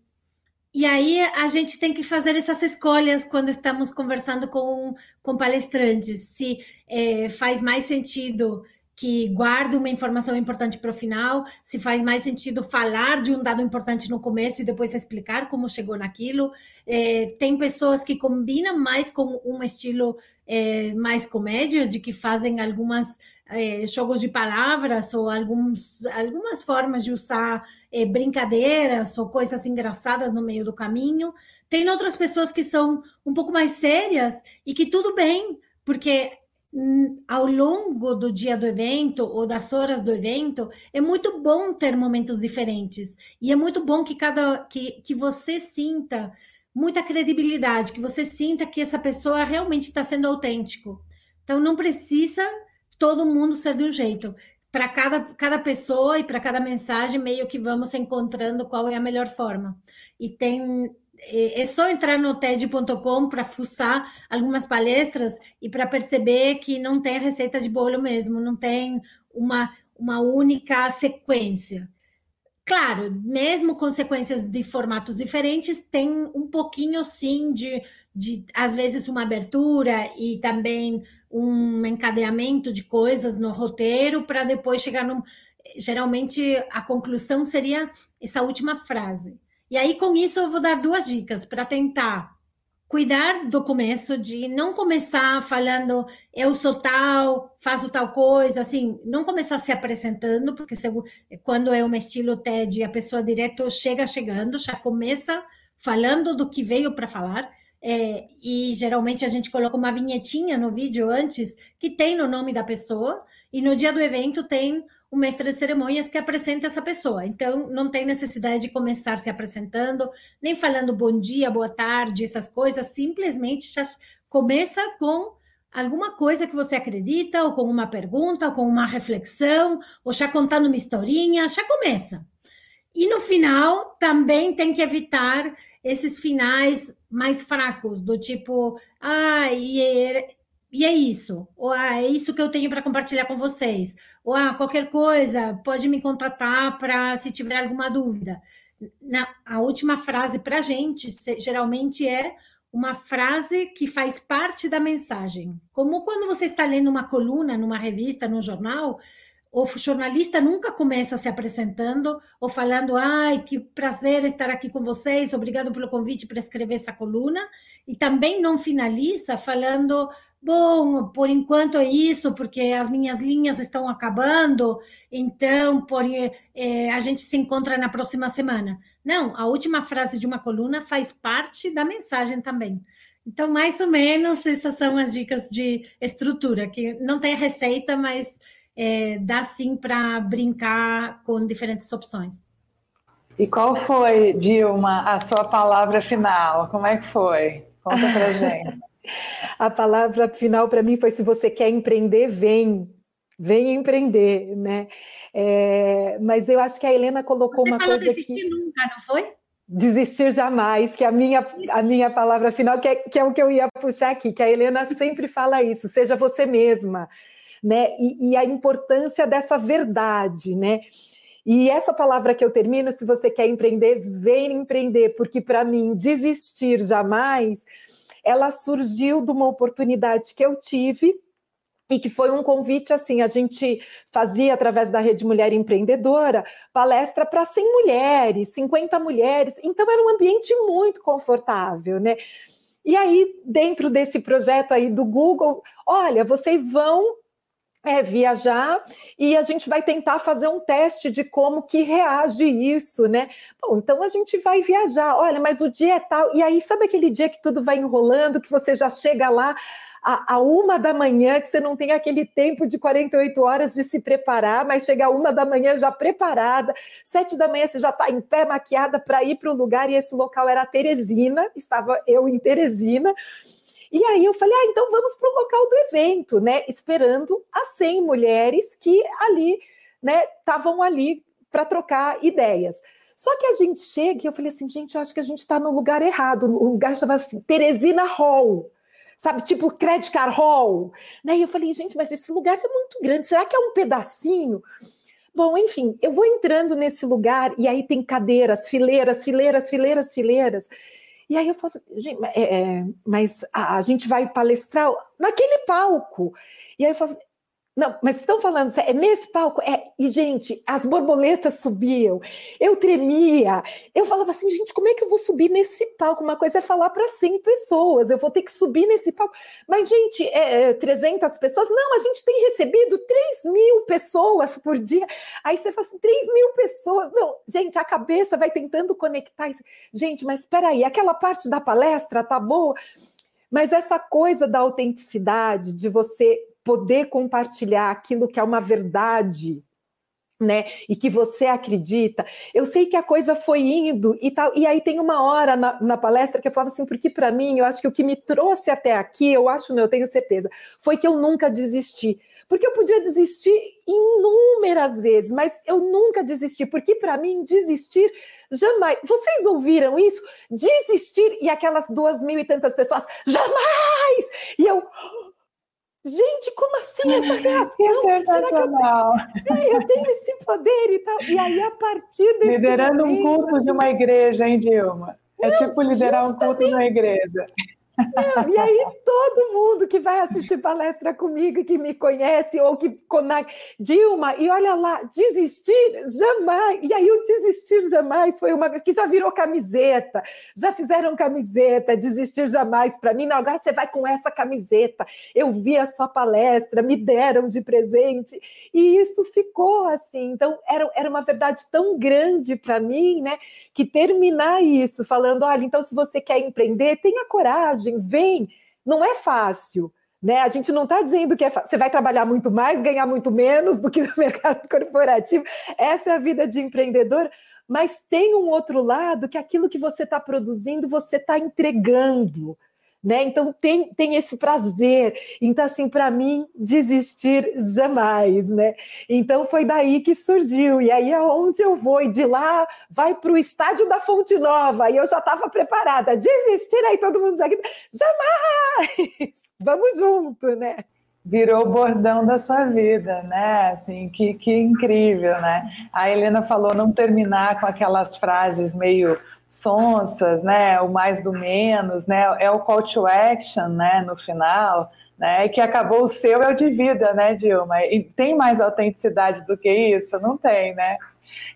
e aí a gente tem que fazer essas escolhas quando estamos conversando com, com palestrantes, se é, faz mais sentido que guarda uma informação importante para o final, se faz mais sentido falar de um dado importante no começo e depois explicar como chegou naquilo. É, tem pessoas que combinam mais com um estilo é, mais comédia, de que fazem algumas é, jogos de palavras ou alguns, algumas formas de usar é, brincadeiras ou coisas engraçadas no meio do caminho. Tem outras pessoas que são um pouco mais sérias e que tudo bem, porque ao longo do dia do evento ou das horas do evento, é muito bom ter momentos diferentes. E é muito bom que cada que, que você sinta muita credibilidade, que você sinta que essa pessoa realmente está sendo autêntico. Então não precisa todo mundo ser de um jeito. Para cada, cada pessoa e para cada mensagem, meio que vamos encontrando qual é a melhor forma. E tem é, é só entrar no TED.com para fuçar algumas palestras e para perceber que não tem receita de bolo mesmo, não tem uma, uma única sequência. Claro, mesmo com sequências de formatos diferentes, tem um pouquinho sim de, de às vezes, uma abertura e também um encadeamento de coisas no roteiro para depois chegar no. Geralmente a conclusão seria essa última frase. E aí, com isso, eu vou dar duas dicas para tentar cuidar do começo, de não começar falando eu sou tal, faço tal coisa, assim, não começar se apresentando, porque quando é um estilo TED, a pessoa direto chega chegando, já começa falando do que veio para falar. É, e geralmente a gente coloca uma vinhetinha no vídeo antes que tem no nome da pessoa, e no dia do evento tem o mestre de cerimônias que apresenta essa pessoa. Então, não tem necessidade de começar se apresentando, nem falando bom dia, boa tarde, essas coisas. Simplesmente já começa com alguma coisa que você acredita, ou com uma pergunta, ou com uma reflexão, ou já contando uma historinha, já começa. E no final, também tem que evitar esses finais mais fracos, do tipo, ah, e e é isso. Ou ah, é isso que eu tenho para compartilhar com vocês. Ou ah, qualquer coisa, pode me contatar para se tiver alguma dúvida. Na, a última frase para a gente geralmente é uma frase que faz parte da mensagem. Como quando você está lendo uma coluna numa revista, num jornal, o jornalista nunca começa se apresentando ou falando, ai, que prazer estar aqui com vocês, obrigado pelo convite para escrever essa coluna, e também não finaliza falando, bom, por enquanto é isso, porque as minhas linhas estão acabando, então por, é, a gente se encontra na próxima semana. Não, a última frase de uma coluna faz parte da mensagem também. Então, mais ou menos, essas são as dicas de estrutura, que não tem receita, mas é, dá sim para brincar com diferentes opções. E qual foi, Dilma, a sua palavra final? Como é que foi? Conta para <laughs> gente. A palavra final para mim foi: se você quer empreender, vem. Vem empreender, né? É, mas eu acho que a Helena colocou você uma coisa desistir que... nunca, não foi? Desistir jamais, que a minha, a minha palavra final, que é, que é o que eu ia puxar aqui, que a Helena sempre fala isso, seja você mesma né? E, e a importância dessa verdade, né? E essa palavra que eu termino, se você quer empreender, vem empreender, porque para mim desistir jamais, ela surgiu de uma oportunidade que eu tive e que foi um convite assim, a gente fazia através da Rede Mulher Empreendedora, palestra para 100 mulheres, 50 mulheres, então era um ambiente muito confortável, né? E aí, dentro desse projeto aí do Google, olha, vocês vão é viajar e a gente vai tentar fazer um teste de como que reage isso, né? Bom, então a gente vai viajar. Olha, mas o dia é tal. E aí, sabe aquele dia que tudo vai enrolando, que você já chega lá a, a, uma da manhã, que você não tem aquele tempo de 48 horas de se preparar, mas chega a uma da manhã já preparada, sete da manhã você já está em pé, maquiada para ir para o lugar, e esse local era Teresina, estava eu em Teresina. E aí eu falei, ah, então vamos para o local do evento, né? Esperando as 100 mulheres que ali, né, estavam ali para trocar ideias. Só que a gente chega e eu falei assim, gente, eu acho que a gente está no lugar errado. O lugar chamava assim, Teresina Hall sabe, tipo Credit Card Hall, né? E eu falei, gente, mas esse lugar é muito grande, será que é um pedacinho? Bom, enfim, eu vou entrando nesse lugar e aí tem cadeiras, fileiras, fileiras, fileiras, fileiras. E aí eu falo, assim, é, é, mas a, a, gente vai palestrar naquele palco. E aí eu falo, não, mas estão falando, é nesse palco? É, e gente, as borboletas subiam, eu tremia, eu falava assim, gente, como é que eu vou subir nesse palco? Uma coisa é falar para 100 pessoas, eu vou ter que subir nesse palco. Mas, gente, é, 300 pessoas? Não, a gente tem recebido 3 mil pessoas por dia. Aí você fala assim, 3 mil pessoas? Não, gente, a cabeça vai tentando conectar. Gente, mas espera aí, aquela parte da palestra tá boa? Mas essa coisa da autenticidade, de você poder compartilhar aquilo que é uma verdade né? E que você acredita. Eu sei que a coisa foi indo e tal. E aí tem uma hora na, na palestra que eu falava assim, porque para mim, eu acho que o que me trouxe até aqui, eu acho, não, eu tenho certeza, foi que eu nunca desisti. Porque eu podia desistir inúmeras vezes, mas eu nunca desisti, porque para mim desistir jamais. Vocês ouviram isso? Desistir e aquelas duas mil e tantas pessoas jamais. E eu Gente, como assim essa <laughs> reação? É sensacional. Eu tenho, é, eu tenho esse poder e tal. E aí, a partir desse Liderando momento, um culto de uma igreja, hein, Dilma? É não, tipo liderar um culto de uma igreja. Não, e aí todo mundo que vai assistir palestra comigo, que me conhece ou que conecta, Dilma, e olha lá, desistir jamais. E aí o desistir jamais foi uma que já virou camiseta, já fizeram camiseta, desistir jamais para mim. Não, agora você vai com essa camiseta. Eu vi a sua palestra, me deram de presente e isso ficou assim. Então era, era uma verdade tão grande para mim, né? Que terminar isso falando, olha, então se você quer empreender, tenha coragem coragem, vem. Não é fácil. Né? A gente não está dizendo que é você vai trabalhar muito mais, ganhar muito menos do que no <laughs> mercado corporativo. Essa é a vida de empreendedor, mas tem um outro lado que aquilo que você está produzindo, você está entregando né? Então tem, tem esse prazer. Então, assim, para mim, desistir jamais, né? Então foi daí que surgiu. E aí aonde eu vou? E de lá vai para o estádio da Fonte Nova. E eu já estava preparada. Desistir, aí todo mundo já jamais! <laughs> Vamos junto, né? virou o bordão da sua vida, né? Assim, que, que incrível, né? A Helena falou não terminar com aquelas frases meio sonsas, né? O mais do menos, né? É o call to action, né? No final, né? Que acabou o seu é o de vida, né, Dilma? E tem mais autenticidade do que isso? Não tem, né?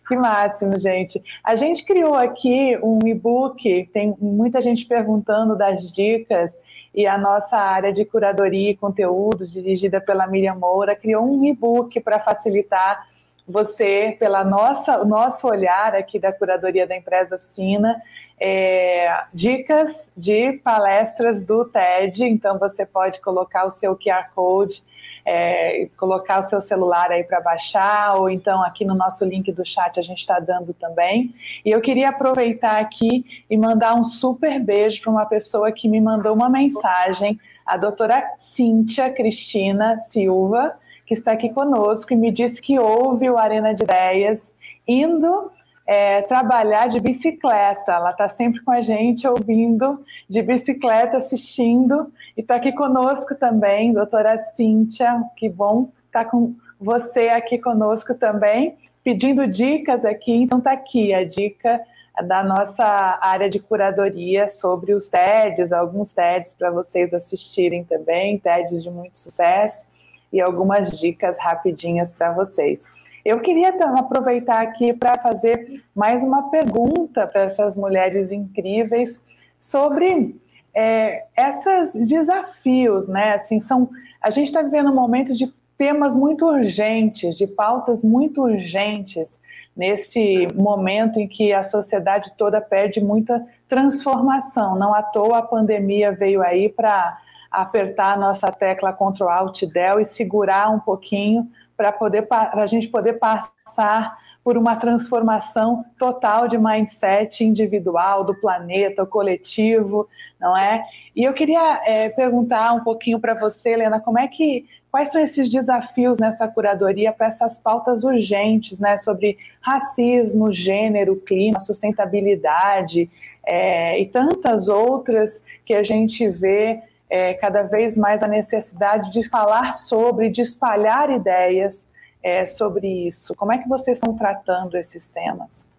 Que máximo, gente. A gente criou aqui um e-book, tem muita gente perguntando das dicas, e a nossa área de curadoria e conteúdo, dirigida pela Miriam Moura, criou um e-book para facilitar você, pela nossa, nosso olhar aqui da curadoria da empresa oficina, é, dicas de palestras do TED. Então você pode colocar o seu QR Code, é, colocar o seu celular aí para baixar, ou então aqui no nosso link do chat a gente está dando também. E eu queria aproveitar aqui e mandar um super beijo para uma pessoa que me mandou uma mensagem, a doutora Cíntia Cristina Silva que está aqui conosco e me disse que ouve o Arena de Ideias indo é, trabalhar de bicicleta. Ela está sempre com a gente, ouvindo de bicicleta, assistindo, e está aqui conosco também, doutora Cíntia, que bom estar tá com você aqui conosco também, pedindo dicas aqui. Então, está aqui a dica da nossa área de curadoria sobre os TEDs, alguns TEDs para vocês assistirem também, TEDs de muito sucesso e algumas dicas rapidinhas para vocês. Eu queria então, aproveitar aqui para fazer mais uma pergunta para essas mulheres incríveis sobre é, esses desafios, né? Assim, são, a gente está vivendo um momento de temas muito urgentes, de pautas muito urgentes, nesse momento em que a sociedade toda pede muita transformação. Não à toa a pandemia veio aí para apertar a nossa tecla Ctrl Alt Del e segurar um pouquinho para poder a gente poder passar por uma transformação total de mindset individual, do planeta, coletivo, não é? E eu queria é, perguntar um pouquinho para você, Helena, como é que quais são esses desafios nessa curadoria para essas pautas urgentes, né, sobre racismo, gênero, clima, sustentabilidade é, e tantas outras que a gente vê é, cada vez mais a necessidade de falar sobre, de espalhar ideias é, sobre isso. Como é que vocês estão tratando esses temas?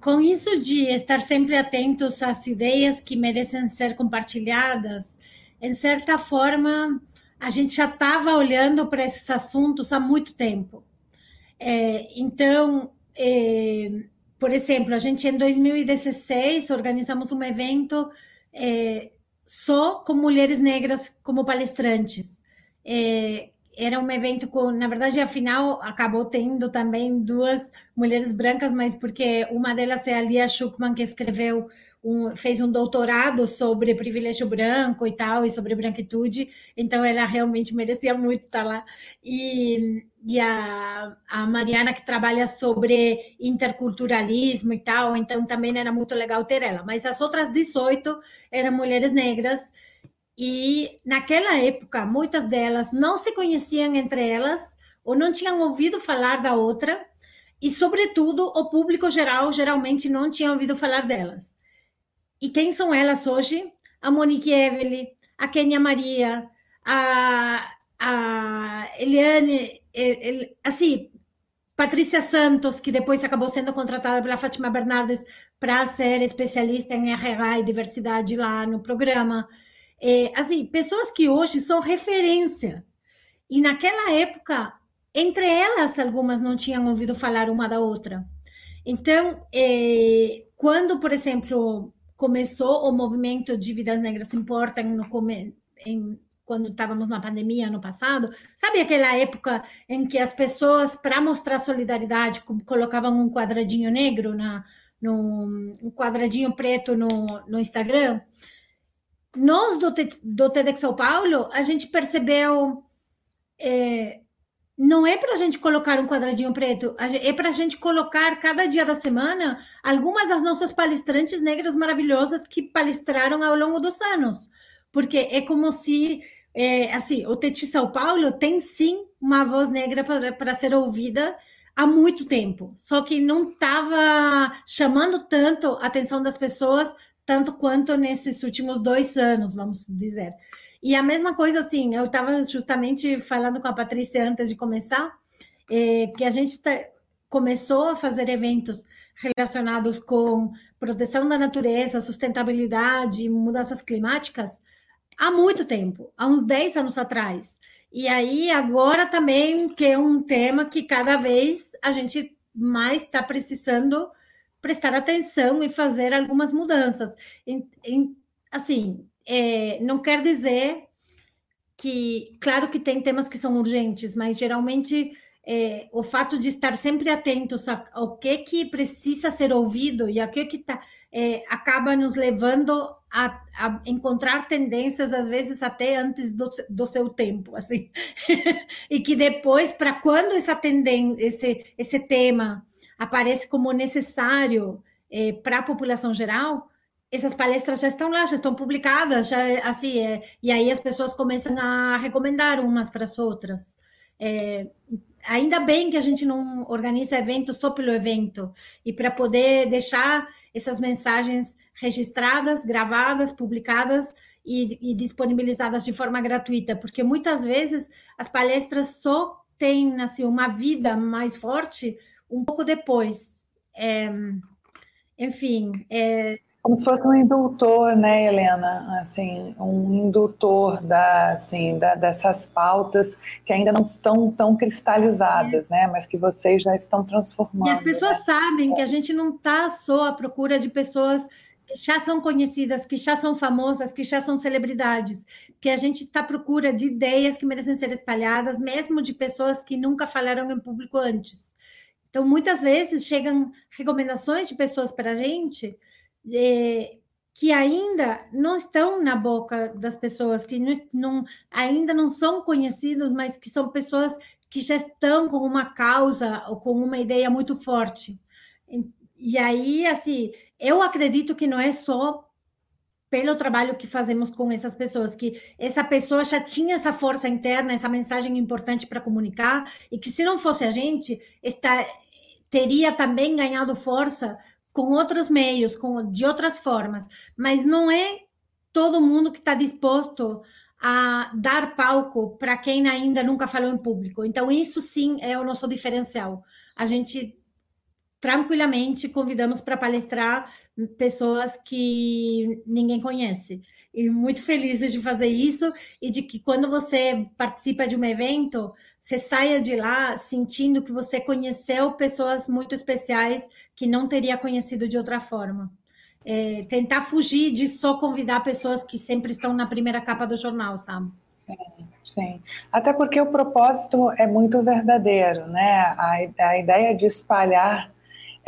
Com isso de estar sempre atentos às ideias que merecem ser compartilhadas, em certa forma, a gente já estava olhando para esses assuntos há muito tempo. É, então, é, por exemplo, a gente em 2016 organizamos um evento é, só com mulheres negras como palestrantes. É, era um evento com, na verdade, afinal, acabou tendo também duas mulheres brancas, mas porque uma delas é a Lia Schuckman, que escreveu um, fez um doutorado sobre privilégio branco e tal, e sobre branquitude, então ela realmente merecia muito estar lá. E, e a, a Mariana, que trabalha sobre interculturalismo e tal, então também era muito legal ter ela. Mas as outras 18 eram mulheres negras, e naquela época, muitas delas não se conheciam entre elas, ou não tinham ouvido falar da outra, e, sobretudo, o público geral geralmente não tinha ouvido falar delas. E quem são elas hoje? A Monique Evely, a Kenia Maria, a, a Eliane, el, assim, Patrícia Santos, que depois acabou sendo contratada pela Fátima Bernardes para ser especialista em RH e diversidade lá no programa. É, assim, pessoas que hoje são referência. E naquela época, entre elas, algumas não tinham ouvido falar uma da outra. Então, é, quando, por exemplo, começou o movimento de Vidas Negras Importam no, em, quando estávamos na pandemia ano passado, sabe aquela época em que as pessoas, para mostrar solidariedade, colocavam um quadradinho negro na, no, um quadradinho preto no, no Instagram? Nós do, do TEDx São Paulo, a gente percebeu não é para a gente colocar um quadradinho preto, é para a gente colocar cada dia da semana algumas das nossas palestrantes negras maravilhosas que palestraram ao longo dos anos. Porque é como se, é, assim, o Teti São Paulo tem sim uma voz negra para ser ouvida há muito tempo, só que não estava chamando tanto a atenção das pessoas, tanto quanto nesses últimos dois anos, vamos dizer. E a mesma coisa, assim, eu estava justamente falando com a Patrícia antes de começar, é, que a gente tá, começou a fazer eventos relacionados com proteção da natureza, sustentabilidade, mudanças climáticas, há muito tempo, há uns 10 anos atrás. E aí, agora também, que é um tema que cada vez a gente mais está precisando prestar atenção e fazer algumas mudanças. Em, em, assim, é, não quer dizer que, claro que tem temas que são urgentes, mas geralmente é, o fato de estar sempre atentos ao que que precisa ser ouvido e a que que tá, é, acaba nos levando a, a, encontrar tendências às vezes até antes do, do seu tempo, assim, <laughs> e que depois, para quando essa tendência, esse, esse tema aparece como necessário é, para a população geral, essas palestras já estão lá, já estão publicadas, já assim, é, e aí as pessoas começam a recomendar umas para as outras. É, ainda bem que a gente não organiza evento só pelo evento e para poder deixar essas mensagens registradas, gravadas, publicadas e, e, disponibilizadas de forma gratuita, porque muitas vezes as palestras só têm assim, uma vida mais forte um pouco depois. É, enfim, é, como se fosse um indutor, né, Helena? Assim, um indutor da, assim, da, dessas pautas que ainda não estão tão cristalizadas, é. né? Mas que vocês já estão transformando. E as pessoas né? sabem que a gente não está só à procura de pessoas que já são conhecidas, que já são famosas, que já são celebridades, que a gente está à procura de ideias que merecem ser espalhadas, mesmo de pessoas que nunca falaram em público antes. Então, muitas vezes chegam recomendações de pessoas para a gente é, que ainda não estão na boca das pessoas, que não, não, ainda não são conhecidos, mas que são pessoas que já estão com uma causa ou com uma ideia muito forte. E aí, assim, eu acredito que não é só pelo trabalho que fazemos com essas pessoas, que essa pessoa já tinha essa força interna, essa mensagem importante para comunicar, e que se não fosse a gente, esta, teria também ganhado força com outros meios, com, de outras formas, mas não é todo mundo que está disposto a dar palco para quem ainda nunca falou em público. Então, isso sim é o nosso diferencial. A gente tranquilamente convidamos para palestrar pessoas que ninguém conhece. E muito <laughs> felizes de fazer isso e de que quando você participa de um evento, você saia de lá sentindo que você conheceu pessoas muito especiais que não teria conhecido de outra forma. É, tentar fugir de só convidar pessoas que sempre estão na primeira capa do jornal, sabe? Sim, sim. Até porque o propósito é muito verdadeiro, né? A, a ideia de espalhar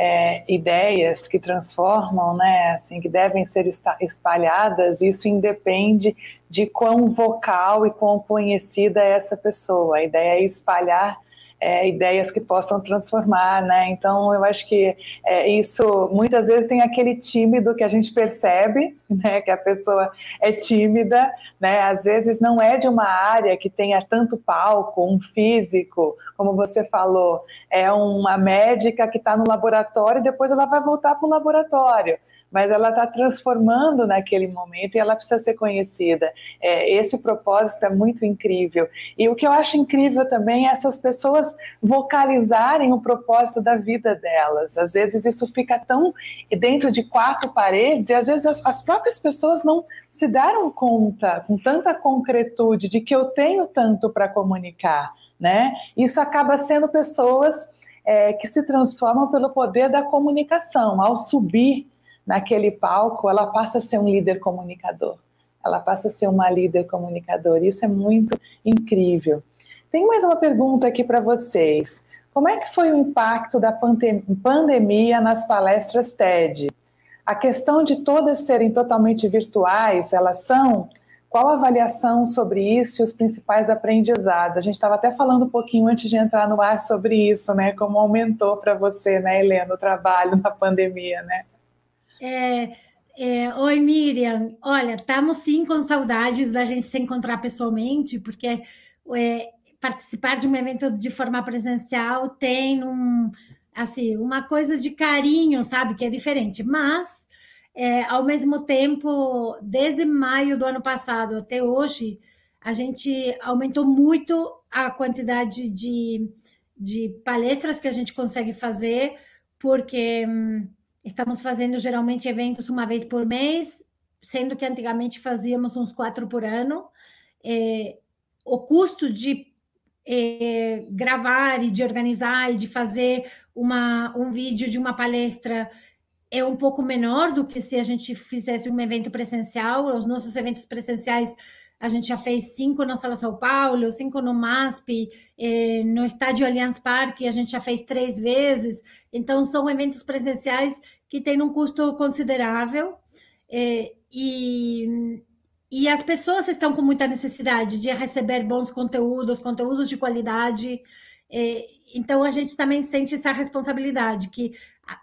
é, ideias que transformam, né, assim, que devem ser espalhadas, isso independe de quão vocal e quão conhecida é essa pessoa. A ideia é espalhar é, ideias que possam transformar, né? Então, eu acho que é, isso muitas vezes tem aquele tímido que a gente percebe, <laughs> né? Que a pessoa é tímida, né? Às vezes não é de uma área que tenha tanto palco, um físico, como você falou, é uma médica que está no laboratório e depois ela vai voltar para o laboratório mas ela está transformando naquele momento e ela precisa ser conhecida. É, esse propósito é muito incrível. E o que eu acho incrível também é essas pessoas vocalizarem o propósito da vida delas. Às vezes isso fica tão dentro de quatro paredes e às vezes as, as próprias pessoas não se deram conta com tanta concretude de que eu tenho tanto para comunicar. Né? Isso acaba sendo pessoas é, que se transformam pelo poder da comunicação, ao subir naquele palco, ela passa a ser um líder comunicador. Ela passa a ser uma líder comunicadora. Isso é muito incrível. Tem mais uma pergunta aqui para vocês. Como é que foi o impacto da pandemia nas palestras TED? A questão de todas serem totalmente virtuais, elas são? Qual a avaliação sobre isso e os principais aprendizados? A gente estava até falando um pouquinho antes de entrar no ar sobre isso, né? Como aumentou para você, né, Helena, o trabalho na pandemia, né? É, é, Oi, Miriam. Olha, estamos sim com saudades da gente se encontrar pessoalmente, porque é, participar de um evento de forma presencial tem um, assim, uma coisa de carinho, sabe, que é diferente. Mas, é, ao mesmo tempo, desde maio do ano passado até hoje, a gente aumentou muito a quantidade de, de palestras que a gente consegue fazer porque hum, estamos fazendo geralmente eventos uma vez por mês, sendo que antigamente fazíamos uns quatro por ano. É, o custo de é, gravar e de organizar e de fazer uma, um vídeo de uma palestra é um pouco menor do que se a gente fizesse um evento presencial. Os nossos eventos presenciais, a gente já fez cinco na Sala São Paulo, cinco no MASP, eh, no Estádio Allianz Parque, a gente já fez três vezes. Então, são eventos presenciais que têm um custo considerável. Eh, e, e as pessoas estão com muita necessidade de receber bons conteúdos, conteúdos de qualidade. Eh, então, a gente também sente essa responsabilidade, que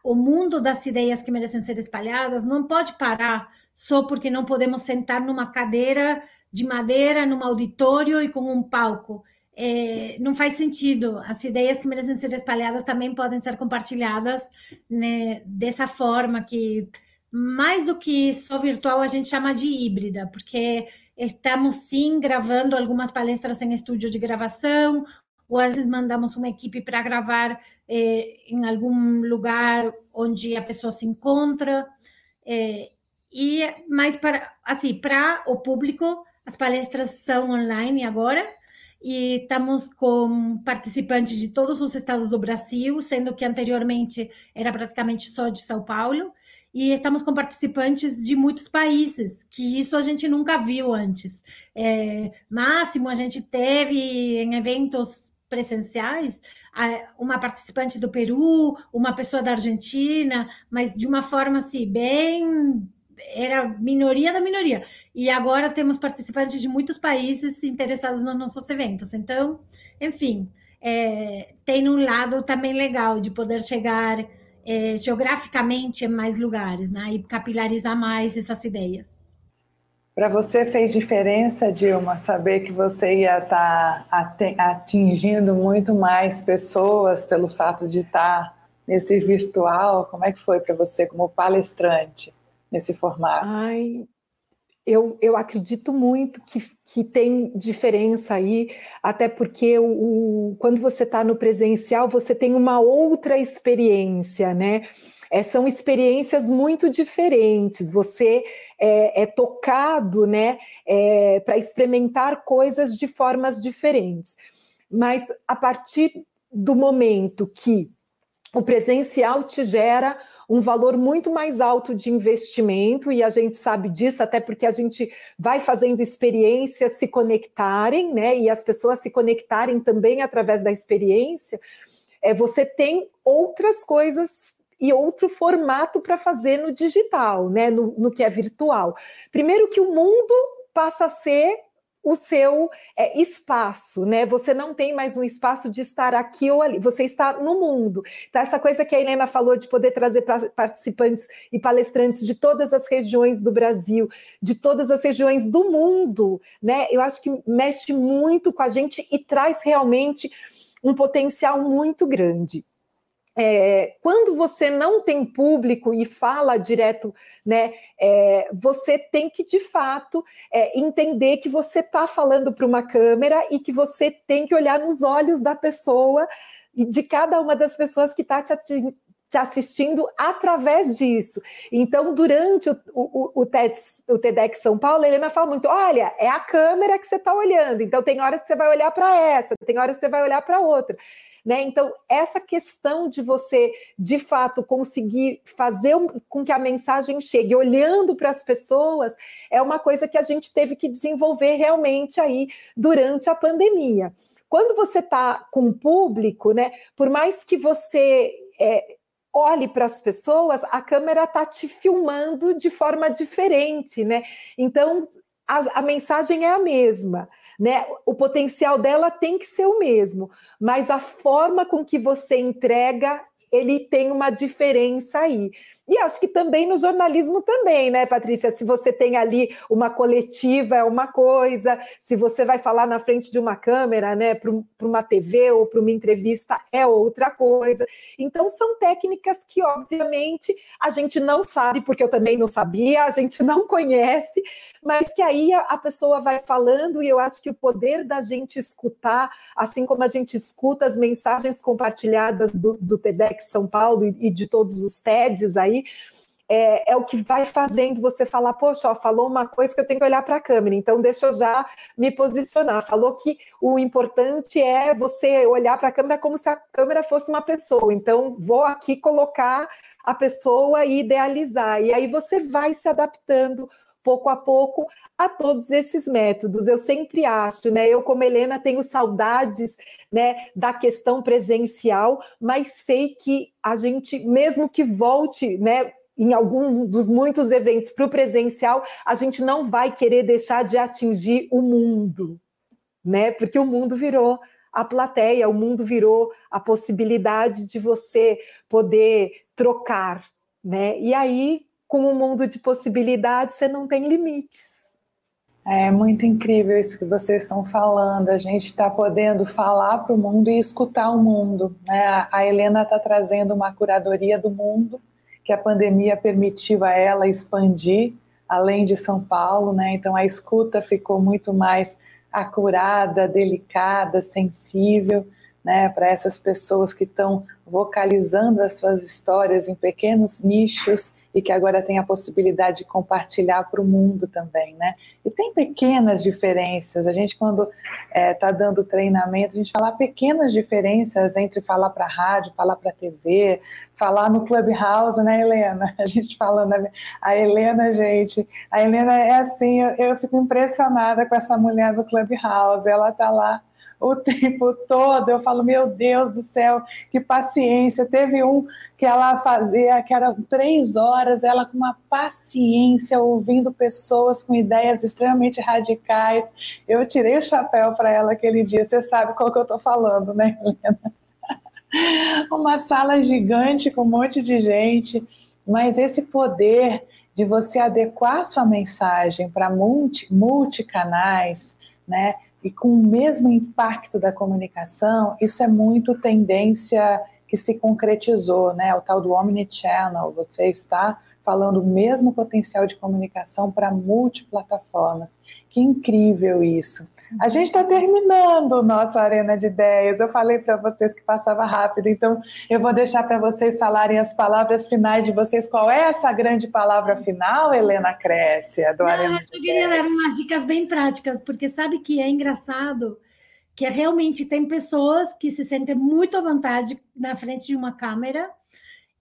o mundo das ideias que merecem ser espalhadas não pode parar só porque não podemos sentar numa cadeira de madeira, num auditório e com um palco. É, não faz sentido. As ideias que merecem ser espalhadas também podem ser compartilhadas né, dessa forma que, mais do que só virtual, a gente chama de híbrida, porque estamos sim gravando algumas palestras em estúdio de gravação, ou às vezes mandamos uma equipe para gravar eh, em algum lugar onde a pessoa se encontra. Eh, e mais para assim para o público as palestras são online agora e estamos com participantes de todos os estados do Brasil, sendo que anteriormente era praticamente só de São Paulo, e estamos com participantes de muitos países, que isso a gente nunca viu antes. É, máximo a gente teve em eventos presenciais, uma participante do Peru, uma pessoa da Argentina, mas de uma forma assim, bem. Era minoria da minoria. E agora temos participantes de muitos países interessados nos nossos eventos. Então, enfim, é, tem um lado também legal de poder chegar é, geograficamente em mais lugares, né? E capilarizar mais essas ideias. Para você fez diferença, Dilma, saber que você ia estar tá atingindo muito mais pessoas pelo fato de estar tá nesse virtual? Como é que foi para você como palestrante nesse formato? Ai, eu, eu acredito muito que, que tem diferença aí, até porque o, o quando você está no presencial, você tem uma outra experiência, né? É, são experiências muito diferentes. Você é, é tocado, né, é, para experimentar coisas de formas diferentes. Mas a partir do momento que o presencial te gera um valor muito mais alto de investimento, e a gente sabe disso, até porque a gente vai fazendo experiências se conectarem, né? E as pessoas se conectarem também através da experiência. É, você tem outras coisas e outro formato para fazer no digital, né? No, no, que é virtual. Primeiro que o mundo passa a ser o seu é, espaço, né? Você não tem mais um espaço de estar aqui ou ali, você está no mundo. Então, essa coisa que a Helena falou de poder trazer participantes e palestrantes de todas as regiões do Brasil, de todas as regiões do mundo, né? Eu acho que mexe muito com a gente e traz realmente um potencial muito grande é, quando você não tem público e fala direto, né, é, você tem que de fato é, entender que você está falando para uma câmera e que você tem que olhar nos olhos da pessoa e de cada uma das pessoas que está te, te assistindo através disso. Então, durante o, o, o, TEDx, o TEDx São Paulo, a Helena fala muito: olha, é a câmera que você está olhando, então tem horas que você vai olhar para essa, tem horas que você vai olhar para outra. Né? Então, essa questão de você, de fato, conseguir fazer com que a mensagem chegue olhando para as pessoas é uma coisa que a gente teve que desenvolver realmente aí durante a pandemia. Quando você está com o público, né, por mais que você é, olhe para as pessoas, a câmera está te filmando de forma diferente, né? Então a, a mensagem é a mesma né? O potencial dela tem que ser o mesmo, mas a forma com que você entrega, ele tem uma diferença aí. E acho que também no jornalismo também, né, Patrícia? Se você tem ali uma coletiva é uma coisa, se você vai falar na frente de uma câmera, né, para uma TV ou para uma entrevista é outra coisa. Então são técnicas que obviamente a gente não sabe, porque eu também não sabia, a gente não conhece, mas que aí a pessoa vai falando e eu acho que o poder da gente escutar, assim como a gente escuta as mensagens compartilhadas do, do TEDx São Paulo e, e de todos os TEDs aí é, é, o que vai fazendo você falar, poxa, ó, falou uma coisa que eu tenho que olhar para a câmera, então deixa eu já me posicionar. Falou que o importante é você olhar para a câmera como se a câmera fosse uma pessoa, então vou aqui colocar a pessoa e idealizar, e aí você vai se adaptando pouco a pouco a todos esses métodos. Eu sempre acho, né? Eu, como Helena, tenho saudades né, da questão presencial, mas sei que a gente, mesmo que volte, né? Em algum dos muitos eventos para o presencial, a gente não vai querer deixar de atingir o mundo, né? Porque o mundo virou a plateia, o mundo virou a possibilidade de você poder trocar, né? E aí com um mundo de possibilidades, você não tem limites. É muito incrível isso que vocês estão falando. A gente está podendo falar para o mundo e escutar o mundo. Né? A Helena está trazendo uma curadoria do mundo que a pandemia permitiu a ela expandir além de São Paulo, né? Então a escuta ficou muito mais acurada, delicada, sensível, né? Para essas pessoas que estão vocalizando as suas histórias em pequenos nichos e que agora tem a possibilidade de compartilhar para o mundo também, né? E tem pequenas diferenças. A gente, quando está é, tá dando treinamento, a gente fala pequenas diferenças entre falar para rádio, falar para TV, falar no Clubhouse, né, Helena? <laughs> A gente falando, a Helena, gente, a Helena é assim, eu, eu fico impressionada com essa mulher do Clubhouse. Ela está lá o tempo todo. Eu falo, meu Deus do céu, que paciência. Teve um que ela fazia, que era três horas, ela com uma paciência, ouvindo pessoas com ideias extremamente radicais. Eu tirei o chapéu para ela aquele dia. Você sabe qual que eu estou falando, né, Helena? <laughs> Uma sala gigante com um monte de gente, mas esse poder de você adequar sua mensagem para multi, multicanais, né? E com o mesmo impacto da comunicação, isso é muito tendência que se concretizou, né? O tal do omnichannel, você está falando o mesmo potencial de comunicação para multiplataformas. Que incrível isso. A gente está terminando o nosso Arena de Ideias. Eu falei para vocês que passava rápido, então eu vou deixar para vocês falarem as palavras finais de vocês. Qual é essa grande palavra final, Helena Crescia, do Não, Arena Eu queria dar umas dicas bem práticas, porque sabe que é engraçado que realmente tem pessoas que se sentem muito à vontade na frente de uma câmera,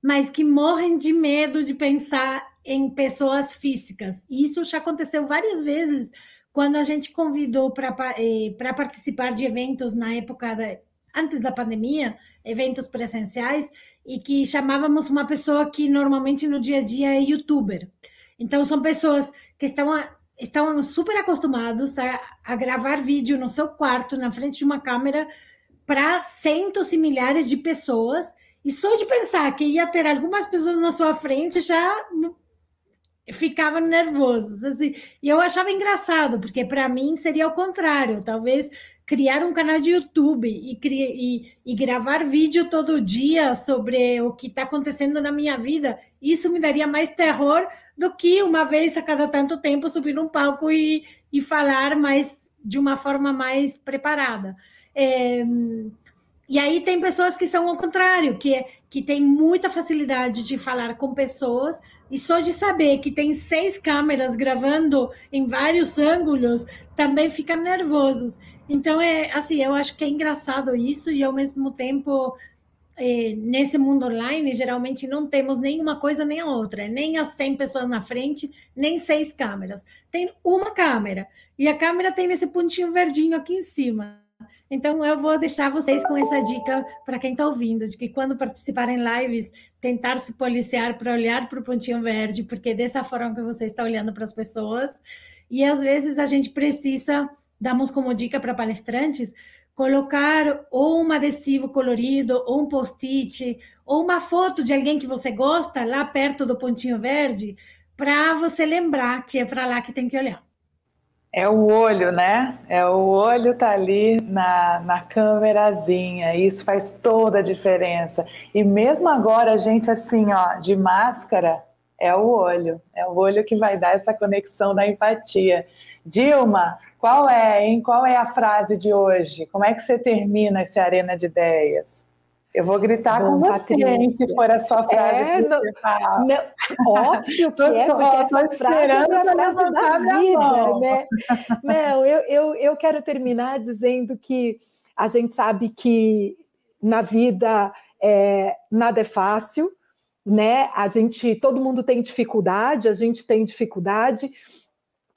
mas que morrem de medo de pensar em pessoas físicas. E isso já aconteceu várias vezes quando a gente convidou para eh, participar de eventos na época da, antes da pandemia, eventos presenciais, e que chamávamos uma pessoa que normalmente no dia a dia é youtuber. Então, são pessoas que estão, estão super acostumados a, a gravar vídeo no seu quarto, na frente de uma câmera, para centos e milhares de pessoas. E só de pensar que ia ter algumas pessoas na sua frente já ficava nervoso, assim, e eu achava engraçado, porque para mim seria o contrário, talvez criar um canal de YouTube e, e, e gravar vídeo todo dia sobre o que está acontecendo na minha vida, isso me daria mais terror do que uma vez a cada tanto tempo subir num palco e, e falar mais de uma forma mais preparada. É, e aí tem pessoas que são ao contrário, que, que tem muita facilidade de falar com pessoas, e só de saber que tem seis câmeras gravando em vários ângulos, também fica nervosos. Então, é assim, eu acho que é engraçado isso, e ao mesmo tempo, é, nesse mundo online, geralmente não temos nenhuma coisa nem a outra, nem as 100 pessoas na frente, nem seis câmeras. Tem uma câmera, e a câmera tem esse pontinho verdinho aqui em cima. Então, eu vou deixar vocês com essa dica para quem está ouvindo, de que quando participarem lives, tentar se policiar para olhar para o pontinho verde, porque dessa forma que você está olhando para as pessoas. E às vezes a gente precisa, damos como dica para palestrantes, colocar ou um adesivo colorido, ou um post-it, ou uma foto de alguém que você gosta lá perto do pontinho verde, para você lembrar que é para lá que tem que olhar. É o olho, né? É o olho tá ali na, na câmerazinha. Isso faz toda a diferença. E mesmo agora, a gente assim, ó, de máscara, é o olho. É o olho que vai dar essa conexão da empatia. Dilma, qual é, hein? Qual é a frase de hoje? Como é que você termina esse arena de ideias? Eu vou gritar Bom, com você, se for a sua frase. É, não, não, óbvio que <laughs> é, porque essa frase é a frase da vida, né? Não, eu, eu, eu quero terminar dizendo que a gente sabe que na vida é, nada é fácil, né? A gente, todo mundo tem dificuldade, a gente tem dificuldade,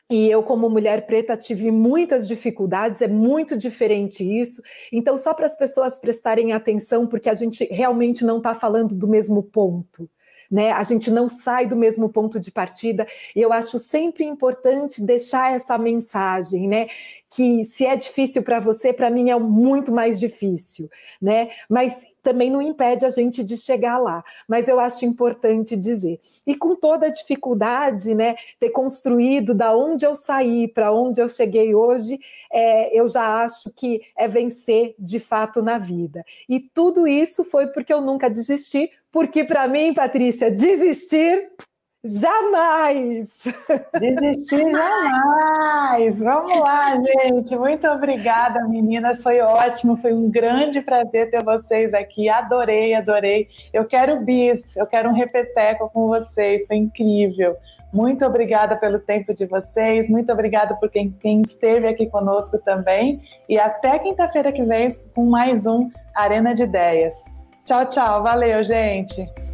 e eu, como mulher preta, tive muitas dificuldades, é muito diferente isso. Então, só para as pessoas prestarem atenção, porque a gente realmente não está falando do mesmo ponto. Né? A gente não sai do mesmo ponto de partida, e eu acho sempre importante deixar essa mensagem, né? Que se é difícil para você, para mim é muito mais difícil, né? Mas também não impede a gente de chegar lá, mas eu acho importante dizer. E com toda a dificuldade, né, ter construído da onde eu saí para onde eu cheguei hoje, é, eu já acho que é vencer de fato na vida. E tudo isso foi porque eu nunca desisti, porque para mim, Patrícia, desistir Jamais! Desistir jamais! Vamos lá, gente. Muito obrigada, meninas. Foi ótimo, foi um grande prazer ter vocês aqui. Adorei, adorei. Eu quero bis, eu quero um repeteco com vocês. Foi incrível. Muito obrigada pelo tempo de vocês, muito obrigada por quem, quem esteve aqui conosco também. E até quinta-feira que vem com mais um Arena de Ideias. Tchau, tchau. Valeu, gente.